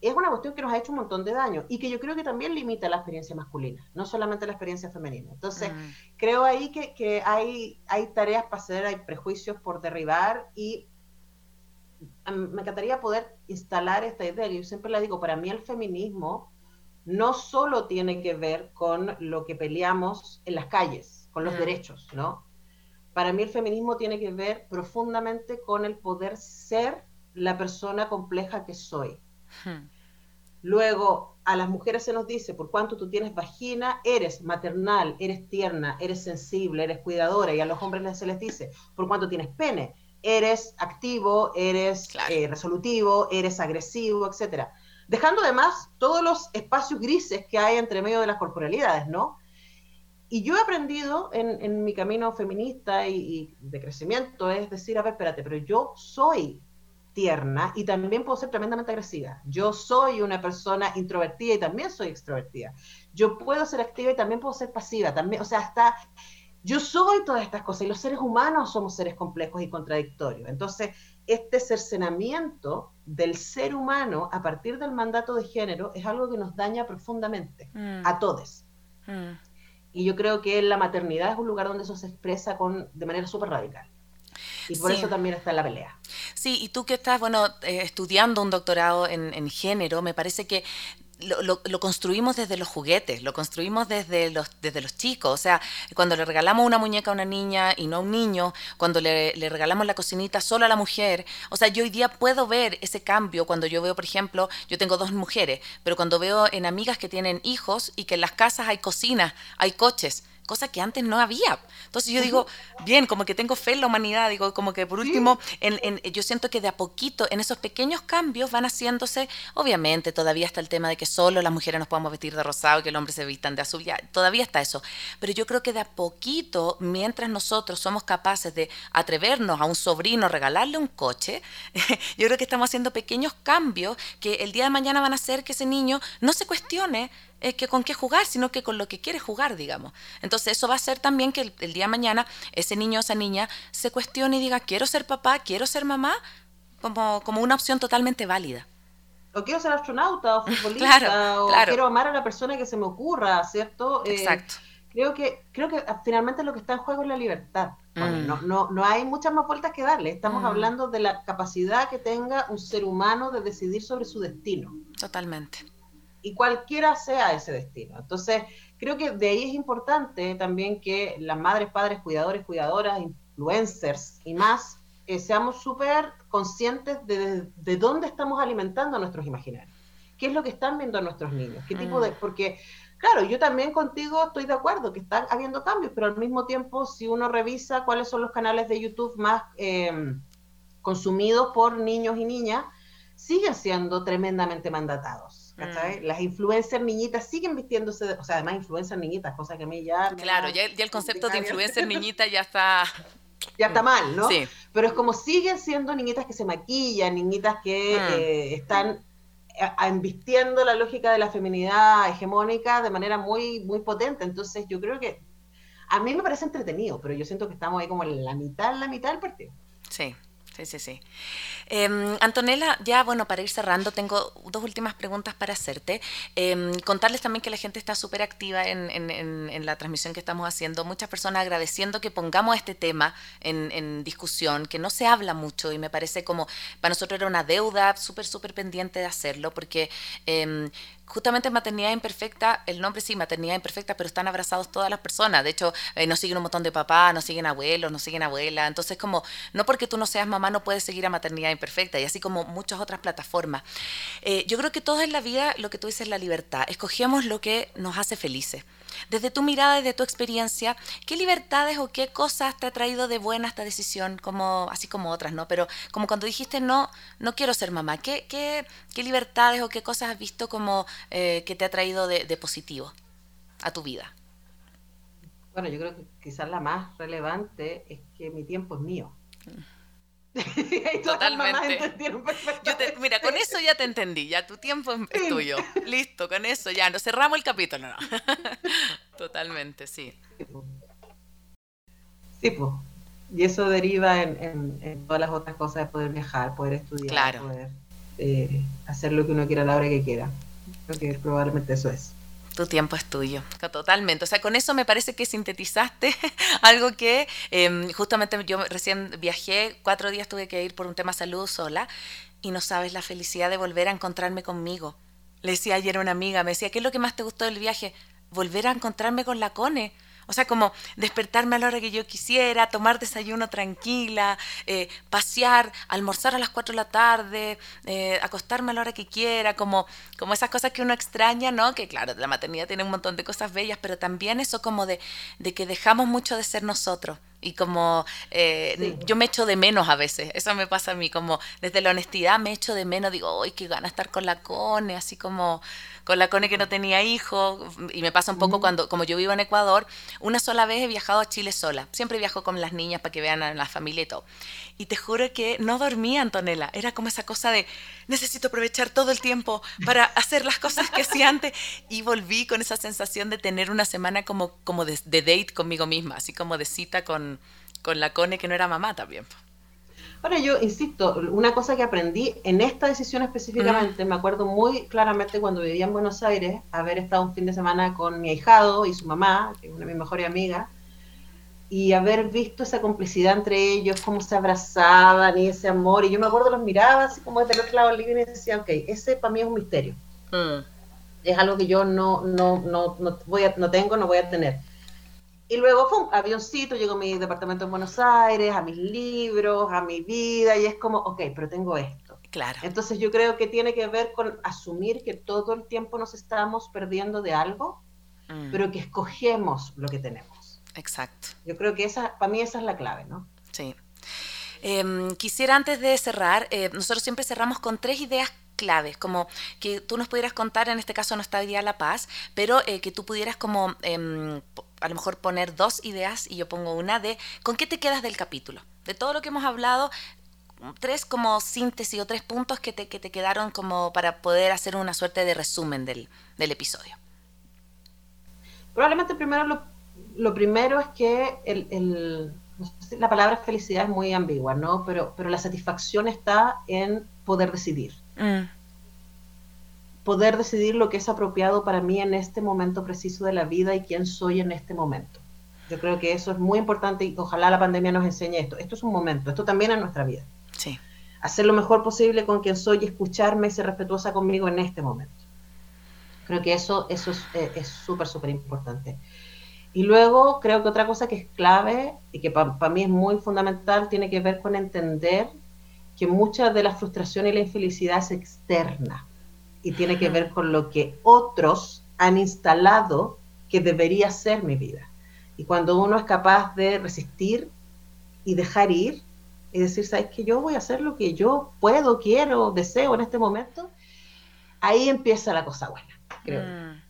es una cuestión que nos ha hecho un montón de daño y que yo creo que también limita la experiencia masculina, no solamente la experiencia femenina. Entonces, Mm. creo ahí que, que hay, hay tareas para hacer, hay prejuicios por derribar y mm, me encantaría poder instalar esta idea. Yo siempre la digo, para mí el feminismo no solo tiene que ver con lo que peleamos en las calles, con los Mm. derechos, ¿no? Para mí el feminismo tiene que ver profundamente con el poder ser la persona compleja que soy. Hmm. Luego, a las mujeres se nos dice, por cuanto tú tienes vagina, eres maternal, eres tierna, eres sensible, eres cuidadora, y a los hombres se les dice, por cuanto tienes pene, eres activo, eres Claro. eh, resolutivo, eres agresivo, etcétera. Dejando además todos los espacios grises que hay entre medio de las corporalidades, ¿no? Y yo he aprendido en, en mi camino feminista y, y de crecimiento, es decir, a ver, espérate, pero yo soy tierna y también puedo ser tremendamente agresiva. Yo soy una persona introvertida y también soy extrovertida. Yo puedo ser activa y también puedo ser pasiva. También, o sea, está yo soy todas estas cosas y los seres humanos somos seres complejos y contradictorios. Entonces, este cercenamiento del ser humano a partir del mandato de género es algo que nos daña profundamente mm. a todos. Mm. Y yo creo que la maternidad es un lugar donde eso se expresa con, de manera súper radical. Y por eso también está en la pelea. Sí, y tú que estás, bueno, eh, estudiando un doctorado en, en, género, me parece que lo, construimos desde los juguetes, lo construimos desde los, desde los chicos. O sea, cuando le regalamos una muñeca a una niña y no a un niño, cuando le, le, regalamos la cocinita solo a la mujer. O sea, yo hoy día puedo ver ese cambio cuando yo veo, por ejemplo, yo tengo dos mujeres, pero cuando veo en amigas que tienen hijos y que en las casas hay cocinas, hay coches cosa que antes no había. Entonces yo digo, bien, como que tengo fe en la humanidad, digo, como que por último, en, yo siento que de a poquito, en esos pequeños cambios van haciéndose, obviamente todavía está el tema de que solo las mujeres nos podemos vestir de rosado y que el hombre se vistan de azul, ya, todavía está eso, pero yo creo que de a poquito, mientras nosotros somos capaces de atrevernos a un sobrino, regalarle un coche, yo creo que estamos haciendo pequeños cambios que el día de mañana van a hacer que ese niño no se cuestione es que con qué jugar, sino que con lo que quiere jugar, digamos. Entonces eso va a hacer también que el, día de mañana ese niño o esa niña se cuestione y diga, quiero ser papá, quiero ser mamá, como, como una opción totalmente válida. O quiero ser astronauta o futbolista, o quiero amar a la persona que se me ocurra, ¿cierto? Eh, Exacto. creo que, creo que finalmente lo que está en juego es la libertad. Mm. no, no, no hay muchas más vueltas que darle. Estamos mm. hablando de la capacidad que tenga un ser humano de decidir sobre su destino. Totalmente y cualquiera sea ese destino. Entonces, creo que de ahí es importante también que las madres, padres, cuidadores, cuidadoras, influencers y más, eh, seamos súper conscientes de, de, dónde estamos alimentando a nuestros imaginarios. ¿Qué es lo que están viendo nuestros niños? ¿Qué tipo de...? Mm. Porque, claro, yo también contigo estoy de acuerdo que están habiendo cambios, pero al mismo tiempo, si uno revisa cuáles son los canales de YouTube más eh, consumidos por niños y niñas, siguen siendo tremendamente mandatados Mm. Las influencers niñitas siguen vistiéndose, o sea, además influencers niñitas, cosa que a mí ya... Claro, ya, el concepto de influencer niñita ya está... Ya está mal, ¿no? Sí. Pero es como siguen siendo niñitas que se maquillan, niñitas que mm. eh, están vistiendo la lógica de la feminidad hegemónica de manera muy, muy potente. Entonces yo creo que a mí me parece entretenido, pero yo siento que estamos ahí como en la mitad, en la mitad del partido. Sí, sí, sí, sí. Em, Antonella, ya bueno, para ir cerrando, tengo dos últimas preguntas para hacerte. Em, contarles también que la gente está súper activa en, la transmisión que estamos haciendo. Muchas personas agradeciendo que pongamos este tema en, discusión, que no se habla mucho y me parece como para nosotros era una deuda súper, súper pendiente de hacerlo, porque em, justamente maternidad imperfecta, el nombre sí, maternidad imperfecta, pero están abrazados todas las personas. De hecho, eh, nos siguen un montón de papás, nos siguen abuelos, nos siguen abuelas. Entonces, como, no porque tú no seas mamá, no puedes seguir a maternidad imperfecta, y así como muchas otras plataformas. Eh, yo creo que todo en la vida, lo que tú dices, es la libertad. Escogemos lo que nos hace felices. Desde tu mirada, desde tu experiencia, ¿qué libertades o qué cosas te ha traído de buena esta decisión, como, así como otras, ¿no? Pero como cuando dijiste, no, no quiero ser mamá, ¿qué, qué, qué libertades o qué cosas has visto como eh, que te ha traído de, positivo a tu vida? Bueno, yo creo que quizás la más relevante es que mi tiempo es mío. Totalmente. mira, con eso ya te entendí, ya tu tiempo es tuyo. Listo, con eso ya, nos cerramos el capítulo. No. Totalmente, sí. Sí, pues. Y eso deriva en, todas las otras cosas de poder viajar, poder estudiar, poder eh, hacer lo que uno quiera a la hora que quiera. Creo que probablemente eso es. Tu tiempo es tuyo, totalmente. O sea, con eso me parece que sintetizaste algo que em, justamente yo recién viajé, cuatro días tuve que ir por un tema salud sola y no sabes la felicidad de volver a encontrarme conmigo. Le decía ayer a una amiga, me decía, ¿qué es lo que más te gustó del viaje? Volver a encontrarme con la Cone o sea, como despertarme a la hora que yo quisiera, tomar desayuno tranquila, eh, pasear, almorzar a las 4 de la tarde, eh, acostarme a la hora que quiera, como, como esas cosas que uno extraña, ¿no? Que claro, la maternidad tiene un montón de cosas bellas, pero también eso como de, de que dejamos mucho de ser nosotros y como eh, yo me echo de menos a veces, eso me pasa a mí, como desde la honestidad me echo de menos, digo, ¡ay, qué gana estar con la Cone! Así como con la Cone que no tenía hijos, y me pasa un poco cuando, como yo vivo en Ecuador, una sola vez he viajado a Chile sola, siempre viajo con las niñas para que vean a la familia y todo. Y te juro que no dormía, Antonella, era como esa cosa de, necesito aprovechar todo el tiempo para hacer las cosas que hacía antes, y volví con esa sensación de tener una semana como, como de, date conmigo misma, así como de cita con, con la Cone que no era mamá también. Ahora yo insisto, una cosa que aprendí en esta decisión específicamente, me acuerdo muy claramente cuando vivía en Buenos Aires, haber estado un fin de semana con mi ahijado y su mamá, que es una de mis mejores amigas, y haber visto esa complicidad entre ellos, cómo se abrazaban y ese amor, y yo me acuerdo los miraba así como desde el otro lado del living y decía, ok, ese para mí es un misterio. Mm. Es algo que yo no, no, no, no, voy a, no tengo, no voy a tener. Y luego, ¡pum!, avioncito, llego a mi departamento en Buenos Aires, a mis libros, a mi vida, y es como, ok, pero tengo esto. Claro. Entonces yo creo que tiene que ver con asumir que todo el tiempo nos estamos perdiendo de algo, mm. pero que escogemos lo que tenemos. Exacto. Yo creo que esa, para mí esa es la clave, ¿no? Sí. Em, quisiera antes de cerrar, eh, nosotros siempre cerramos con tres ideas claves, como que tú nos pudieras contar, en este caso no está hoy día La Paz, pero eh, que tú pudieras como em, a lo mejor poner dos ideas y yo pongo una de con qué te quedas del capítulo. De todo lo que hemos hablado, tres como síntesis o tres puntos que te, que te quedaron como para poder hacer una suerte de resumen del, del episodio. Probablemente primero lo, lo primero es que el, el, la palabra felicidad es muy ambigua, ¿no? Pero, pero la satisfacción está en poder decidir. Mm. Poder decidir lo que es apropiado para mí en este momento preciso de la vida y quién soy en este momento. Yo creo que eso es muy importante y ojalá la pandemia nos enseñe esto. Esto es un momento, esto también es nuestra vida. Sí. Hacer lo mejor posible con quien soy y escucharme y ser respetuosa conmigo en este momento. Creo que eso, eso es eh, súper, súper importante. Y luego creo que otra cosa que es clave y que para mí es muy fundamental tiene que ver con entender que mucha de la frustración y la infelicidad es externa y tiene que ver con lo que otros han instalado que debería ser mi vida. Y cuando uno es capaz de resistir y dejar ir y decir, ¿sabes que Yo voy a hacer lo que yo puedo, quiero, deseo en este momento, ahí empieza la cosa buena. Mm.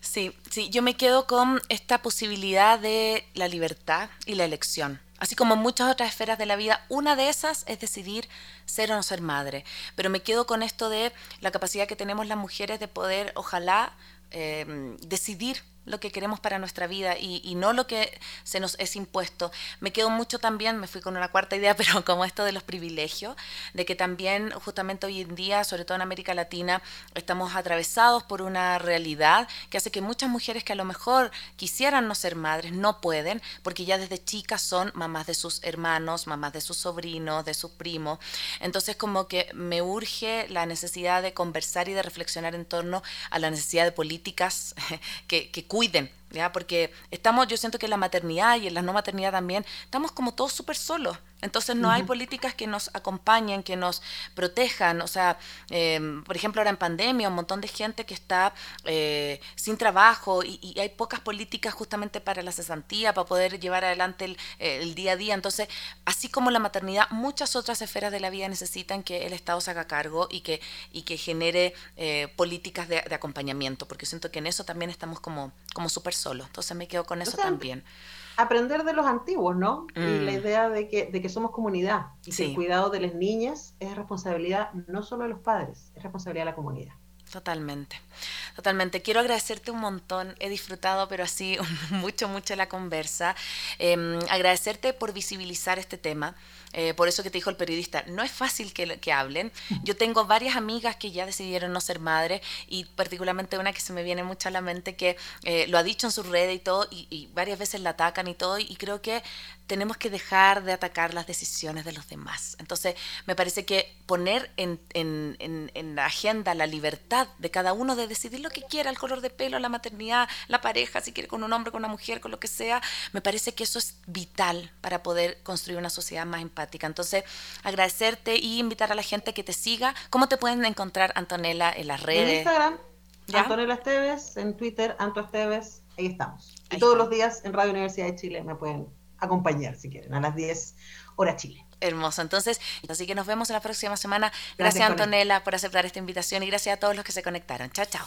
Sí, sí, yo me quedo con esta posibilidad de la libertad y la elección. Así como en muchas otras esferas de la vida, una de esas es decidir ser o no ser madre. Pero me quedo con esto de la capacidad que tenemos las mujeres de poder, ojalá, eh, decidir lo que queremos para nuestra vida y, no lo que se nos es impuesto. Me quedo mucho también, me fui con una cuarta idea, pero como esto de los privilegios, de que también justamente hoy en día, sobre todo en América Latina, estamos atravesados por una realidad que hace que muchas mujeres que a lo mejor quisieran no ser madres, no pueden, porque ya desde chicas son mamás de sus hermanos, mamás de sus sobrinos, de sus primos. Entonces como que me urge la necesidad de conversar y de reflexionar en torno a la necesidad de políticas que, que cuiden, ¿ya? Porque estamos, yo siento que en la maternidad y en la no maternidad también, estamos como todos súper solos. Entonces no hay políticas que nos acompañen, que nos protejan. O sea, em, por ejemplo, ahora en pandemia, un montón de gente que está eh, sin trabajo y, hay pocas políticas justamente para la cesantía, para poder llevar adelante el, día a día. Entonces, así como la maternidad, muchas otras esferas de la vida necesitan que el Estado se haga cargo y que, y que genere eh, políticas de, acompañamiento, porque siento que en eso también estamos como, como súper solos. Entonces me quedo con eso también aprender de los antiguos, ¿no? Y la mm. idea de que, de que somos comunidad y que el cuidado de las niñas es responsabilidad no solo de los padres, es responsabilidad de la comunidad. Totalmente, totalmente. Quiero agradecerte un montón. He disfrutado, pero así mucho, mucho la conversa. Em, agradecerte por visibilizar este tema. Eh, por eso que te dijo el periodista, no es fácil que, que, hablen. Yo tengo varias amigas que ya decidieron no ser madres y particularmente una que se me viene mucho a la mente que eh, lo ha dicho en sus redes y todo y, y, varias veces la atacan y todo y creo que tenemos que dejar de atacar las decisiones de los demás. Entonces, me parece que poner en, en, en, la agenda la libertad de cada uno de decidir lo que quiera, el color de pelo, la maternidad, la pareja, si quiere con un hombre, con una mujer, con lo que sea, me parece que eso es vital para poder construir una sociedad más empática. Entonces, agradecerte y invitar a la gente que te siga. ¿Cómo te pueden encontrar, Antonella, en las redes? En Instagram, Antonella Esteves, en Twitter, Anto Esteves, ahí estamos. Y todos los días en Radio Universidad de Chile me pueden acompañar si quieren, a las 10 hora Chile. Hermoso. Entonces, así que nos vemos la próxima semana. Gracias, gracias Antonella, por aceptar esta invitación y gracias a todos los que se conectaron. Chao, chao.